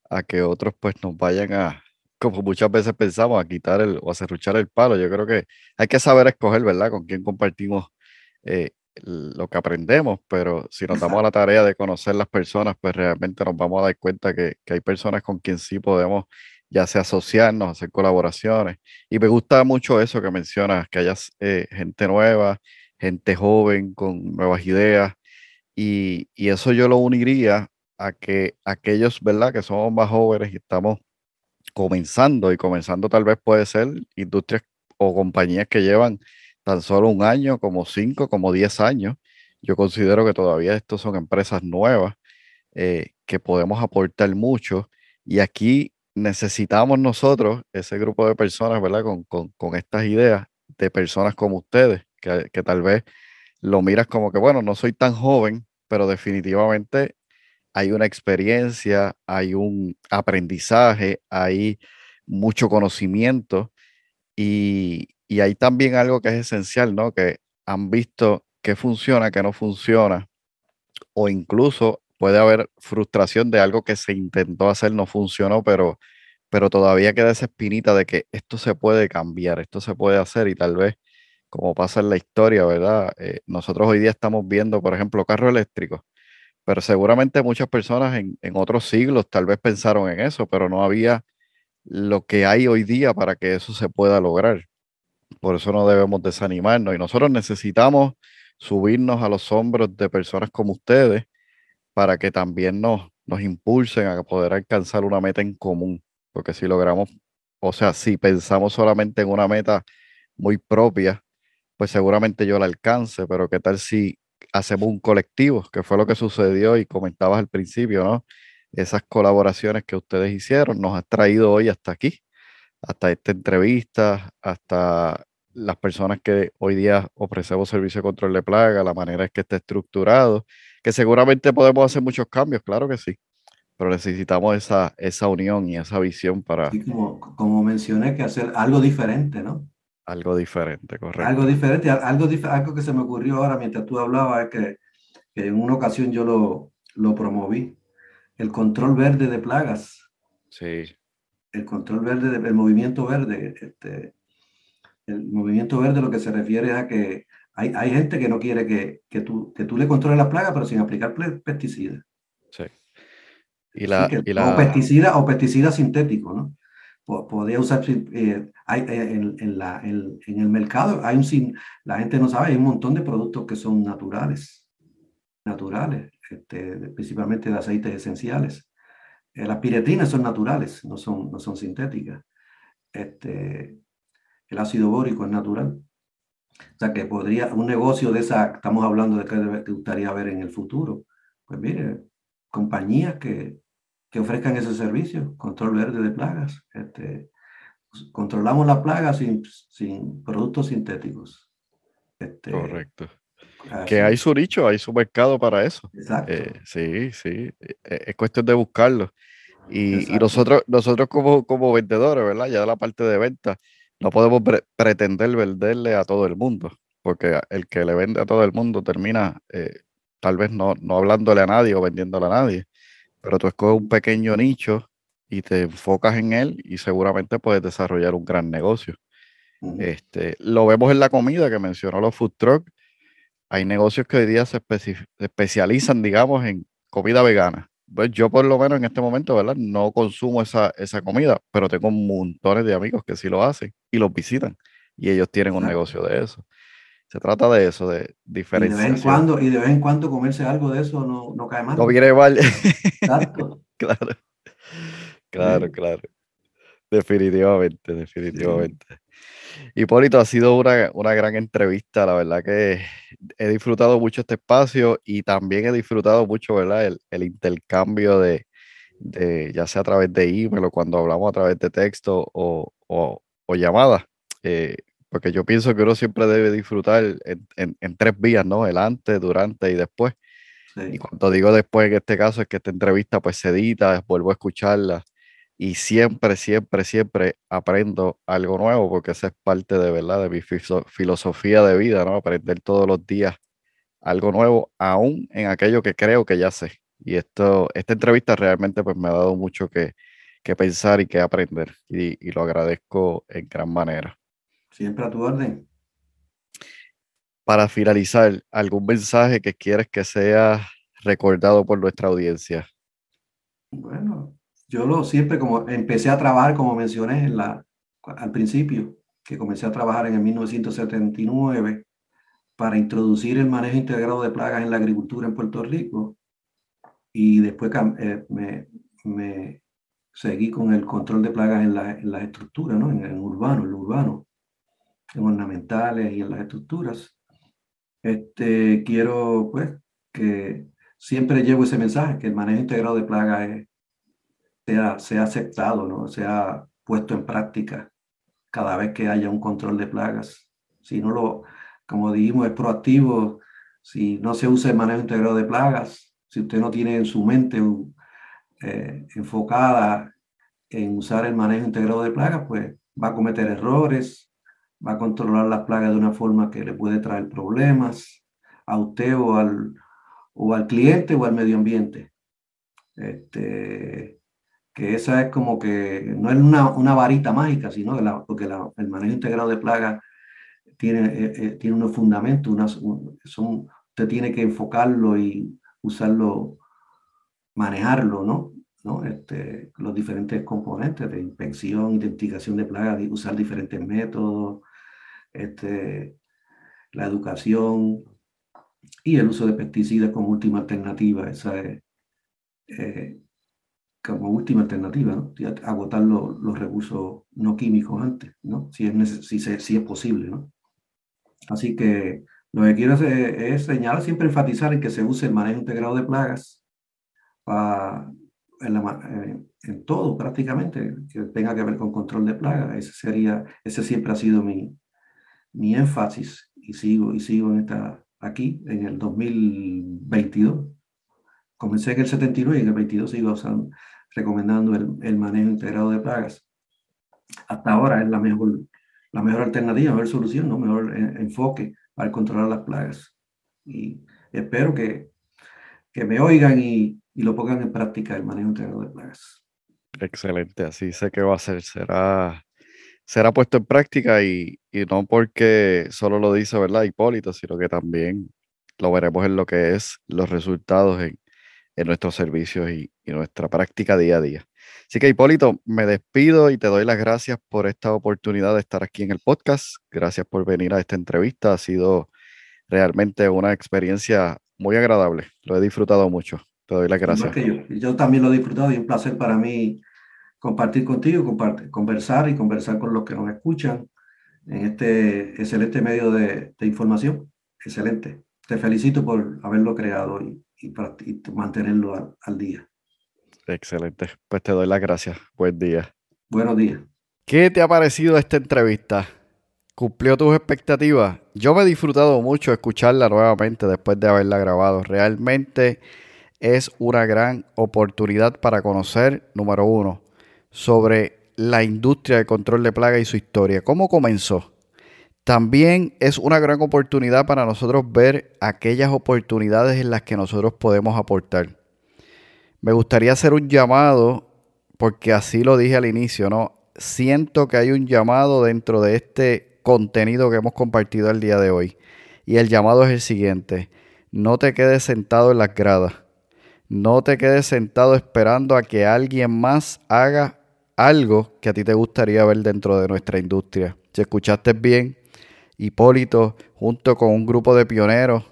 [SPEAKER 1] a que otros pues nos vayan a, como muchas veces pensamos, a quitar el, o a cerruchar el palo. Yo creo que hay que saber escoger, ¿verdad? Con quién compartimos eh, lo que aprendemos, pero si nos damos a la tarea de conocer las personas, pues realmente nos vamos a dar cuenta que, que hay personas con quien sí podemos ya sea asociarnos, hacer colaboraciones. Y me gusta mucho eso que mencionas, que haya eh, gente nueva, gente joven con nuevas ideas. Y, y, eso yo lo uniría a que aquellos, ¿verdad? Que somos más jóvenes y estamos comenzando, y comenzando tal vez puede ser industrias o compañías que llevan tan solo un año, como cinco, como diez años. Yo considero que todavía estos son empresas nuevas eh, que podemos aportar mucho. Y aquí necesitamos nosotros, ese grupo de personas, ¿verdad? Con, con, con estas ideas de personas como ustedes, que, que, tal vez lo miras como que, bueno, no soy tan joven, pero definitivamente hay una experiencia, hay un aprendizaje, hay mucho conocimiento y, y hay también algo que es esencial, ¿no? Que han visto qué funciona, qué no funciona, o incluso puede haber frustración de algo que se intentó hacer, no funcionó, pero, pero todavía queda esa espinita de que esto se puede cambiar, esto se puede hacer y tal vez, como pasa en la historia, ¿verdad? Eh, nosotros hoy día estamos viendo, por ejemplo, carros eléctricos, pero seguramente muchas personas en, en otros siglos tal vez pensaron en eso, pero no había lo que hay hoy día para que eso se pueda lograr. Por eso no debemos desanimarnos y nosotros necesitamos subirnos a los hombros de personas como ustedes para que también nos, nos impulsen a poder alcanzar una meta en común. Porque si logramos, o sea, si pensamos solamente en una meta muy propia, pues seguramente yo la alcance, pero ¿qué tal si hacemos un colectivo? Que fue lo que sucedió y comentabas al principio, ¿no? Esas colaboraciones que ustedes hicieron nos ha traído hoy hasta aquí, hasta esta entrevista, hasta las personas que hoy día ofrecemos servicio de control de plaga, la manera en que está estructurado que seguramente podemos hacer muchos cambios, claro que sí, pero necesitamos esa, esa unión y esa visión para...
[SPEAKER 2] como, como mencioné, que hacer algo diferente, ¿no?
[SPEAKER 1] Algo diferente, correcto.
[SPEAKER 2] Algo diferente, algo, algo que se me ocurrió ahora mientras tú hablabas es que, que en una ocasión yo lo, lo promoví, el control verde de plagas.
[SPEAKER 1] Sí.
[SPEAKER 2] El control verde, del movimiento verde. Este, el movimiento verde lo que se refiere a que hay, hay gente que no quiere que, que, tú, que tú le controles la plaga, pero sin aplicar pesticidas.
[SPEAKER 1] Sí. Y la,
[SPEAKER 2] y la... O pesticidas o pesticidas sintéticos, ¿no? Podría usar, eh, hay, eh, en, en, la, en, en, el mercado, hay un, la gente no sabe, hay un montón de productos que son naturales, naturales, este, principalmente de aceites esenciales. Eh, las piretinas son naturales, no son, no son sintéticas. Este, el ácido bórico es natural. O sea, que podría, un negocio de esa, estamos hablando de que te gustaría ver en el futuro. Pues mire, compañías que, que ofrezcan ese servicio, control verde de plagas. Este, pues, controlamos la plaga sin, sin productos sintéticos.
[SPEAKER 1] Este, Correcto. Que hay su nicho, hay su mercado para eso.
[SPEAKER 2] Exacto.
[SPEAKER 1] Eh, sí, sí, eh, es cuestión de buscarlo. Y, nosotros, nosotros como, como vendedores, ¿verdad? Ya de la parte de venta, no podemos pretender venderle a todo el mundo, porque el que le vende a todo el mundo termina eh, tal vez no, no hablándole a nadie o vendiéndole a nadie, pero tú escoges un pequeño nicho y te enfocas en él y seguramente puedes desarrollar un gran negocio. Este, lo vemos en la comida que mencionó los food trucks. Hay negocios que hoy día se, especializan, digamos, en comida vegana. Pues yo por lo menos en este momento, ¿verdad? No consumo esa, esa comida, pero tengo montones de amigos que sí lo hacen y los visitan y ellos tienen un negocio de eso. Se trata de eso, de diferenciar.
[SPEAKER 2] Y de vez en cuando, y de vez en cuando comerse algo de eso no, no cae mal.
[SPEAKER 1] No viene mal. Exacto. claro. Claro, claro. Definitivamente, definitivamente. Hipólito, ha sido una, una, gran entrevista, la verdad que he disfrutado mucho este espacio y también he disfrutado mucho, ¿verdad? El, el intercambio de, de, ya sea a través de email o cuando hablamos a través de texto o, o, o llamadas, eh, porque yo pienso que uno siempre debe disfrutar en, en, en, tres vías, ¿no? El antes, durante y después. Y cuando digo después, en este caso, es que esta entrevista pues se edita, vuelvo a escucharla y siempre, siempre, siempre aprendo algo nuevo porque esa es parte de verdad de mi filosofía de vida, ¿no? Aprender todos los días algo nuevo, aún en aquello que creo que ya sé. Y esto, esta entrevista realmente pues me ha dado mucho que, que pensar y que aprender y, y, lo agradezco en gran manera.
[SPEAKER 2] Siempre a tu orden.
[SPEAKER 1] Para finalizar, ¿algún mensaje que quieres que sea recordado por nuestra audiencia?
[SPEAKER 2] Bueno, yo lo siempre como empecé a trabajar, como mencioné en la, al principio, que comencé a trabajar en el 1979 para introducir el manejo integrado de plagas en la agricultura en Puerto Rico. Y después eh, me, me, seguí con el control de plagas en, la, en las estructuras, ¿no? en el urbano, en lo urbano, ornamentales y en las estructuras. Este, quiero pues que siempre llevo ese mensaje, que el manejo integrado de plagas es sea, sea aceptado, ¿no? sea puesto en práctica cada vez que haya un control de plagas. Si no lo, como dijimos, es proactivo, si no se usa el manejo integrado de plagas, si usted no tiene en su mente eh, enfocada en usar el manejo integrado de plagas, pues va a cometer errores, va a controlar las plagas de una forma que le puede traer problemas a usted o al, o al cliente o al medio ambiente. Este, que esa es como que no es una, una varita mágica, sino porque el manejo integrado de plagas tiene, eh, eh, tiene unos fundamentos, son, usted tiene que enfocarlo y usarlo, manejarlo, ¿no? ¿no? Este, los diferentes componentes de inspección, identificación de plagas, usar diferentes métodos, este, la educación y el uso de pesticidas como última alternativa. Esa es, eh, como última alternativa, ¿no? agotar los recursos no químicos antes, ¿no? si, es si, si, es posible. ¿no? Así que lo que quiero hacer es señalar, siempre enfatizar en que se use el manejo integrado de plagas para, en, eh, en, todo prácticamente que tenga que ver con control de plagas. Ese, sería, ese siempre ha sido mi, mi énfasis y sigo, y sigo en esta, aquí en el 2022 comencé en el 79 y en el 22 sigo recomendando el, manejo integrado de plagas. Hasta ahora es la mejor, la mejor alternativa, mejor solución, ¿no? mejor enfoque para controlar las plagas. Y espero que, que me oigan y, y lo pongan en práctica el manejo integrado de plagas.
[SPEAKER 1] Excelente, así sé que va a ser, será, será puesto en práctica y, y, no porque solo lo dice, ¿verdad, Hipólito? Sino que también lo veremos en lo que es los resultados en, en nuestros servicios y, nuestra práctica día a día. Así que Hipólito, me despido y te doy las gracias por esta oportunidad de estar aquí en el podcast. Gracias por venir a esta entrevista. Ha sido realmente una experiencia muy agradable. Lo he disfrutado mucho. Te doy las gracias.
[SPEAKER 2] Yo. yo. también lo he disfrutado y un placer para mí compartir contigo, compartir, conversar y conversar con los que nos escuchan en este excelente medio de, de información. Excelente. Te felicito por haberlo creado y y, para, mantenerlo al, día.
[SPEAKER 1] Excelente. Pues te doy las gracias. Buen día.
[SPEAKER 2] Buenos días.
[SPEAKER 1] ¿Qué te ha parecido esta entrevista? ¿Cumplió tus expectativas? Yo me he disfrutado mucho escucharla nuevamente después de haberla grabado. Realmente es una gran oportunidad para conocer, número uno, sobre la industria de control de plagas y su historia, cómo comenzó. También es una gran oportunidad para nosotros ver aquellas oportunidades en las que nosotros podemos aportar. Me gustaría hacer un llamado, porque así lo dije al inicio, ¿no? Siento que hay un llamado dentro de este contenido que hemos compartido el día de hoy. Y el llamado es el siguiente. No te quedes sentado en las gradas. No te quedes sentado esperando a que alguien más haga algo que a ti te gustaría ver dentro de nuestra industria. Si escuchaste bien, Hipólito, junto con un grupo de pioneros,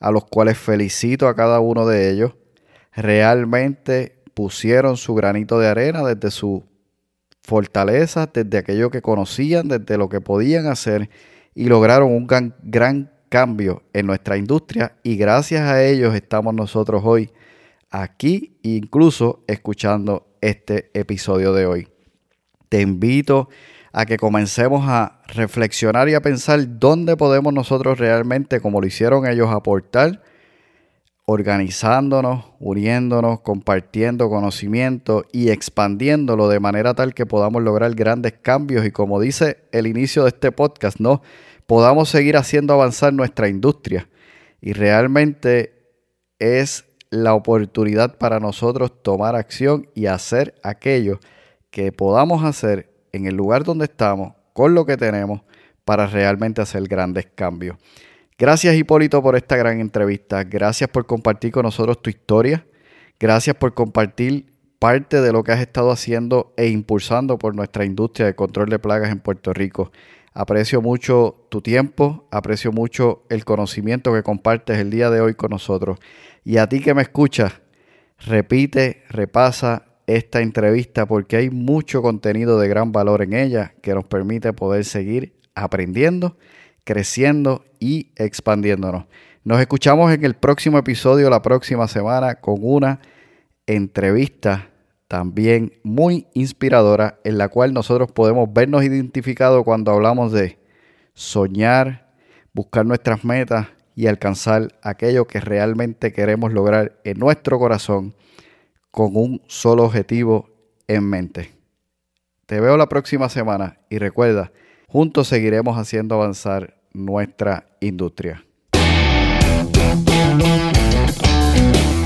[SPEAKER 1] a los cuales felicito a cada uno de ellos, realmente pusieron su granito de arena desde su fortaleza, desde aquello que conocían, desde lo que podían hacer y lograron un gran, gran cambio en nuestra industria y gracias a ellos estamos nosotros hoy aquí incluso escuchando este episodio de hoy. Te invito a que comencemos a reflexionar y a pensar dónde podemos nosotros realmente, como lo hicieron ellos, aportar, organizándonos, uniéndonos, compartiendo conocimiento y expandiéndolo de manera tal que podamos lograr grandes cambios y como dice el inicio de este podcast, ¿no? Podamos seguir haciendo avanzar nuestra industria. Y realmente es la oportunidad para nosotros tomar acción y hacer aquello que podamos hacer en el lugar donde estamos, con lo que tenemos, para realmente hacer grandes cambios. Gracias Hipólito por esta gran entrevista. Gracias por compartir con nosotros tu historia. Gracias por compartir parte de lo que has estado haciendo e impulsando por nuestra industria de control de plagas en Puerto Rico. Aprecio mucho tu tiempo, aprecio mucho el conocimiento que compartes el día de hoy con nosotros. Y a ti que me escuchas, repite, repasa esta entrevista porque hay mucho contenido de gran valor en ella que nos permite poder seguir aprendiendo, creciendo y expandiéndonos. Nos escuchamos en el próximo episodio la próxima semana con una entrevista también muy inspiradora en la cual nosotros podemos vernos identificados cuando hablamos de soñar, buscar nuestras metas y alcanzar aquello que realmente queremos lograr en nuestro corazón con un solo objetivo en mente. Te veo la próxima semana y recuerda, juntos seguiremos haciendo avanzar nuestra industria.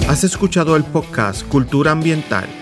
[SPEAKER 3] Has escuchado el podcast Cultura Ambiental.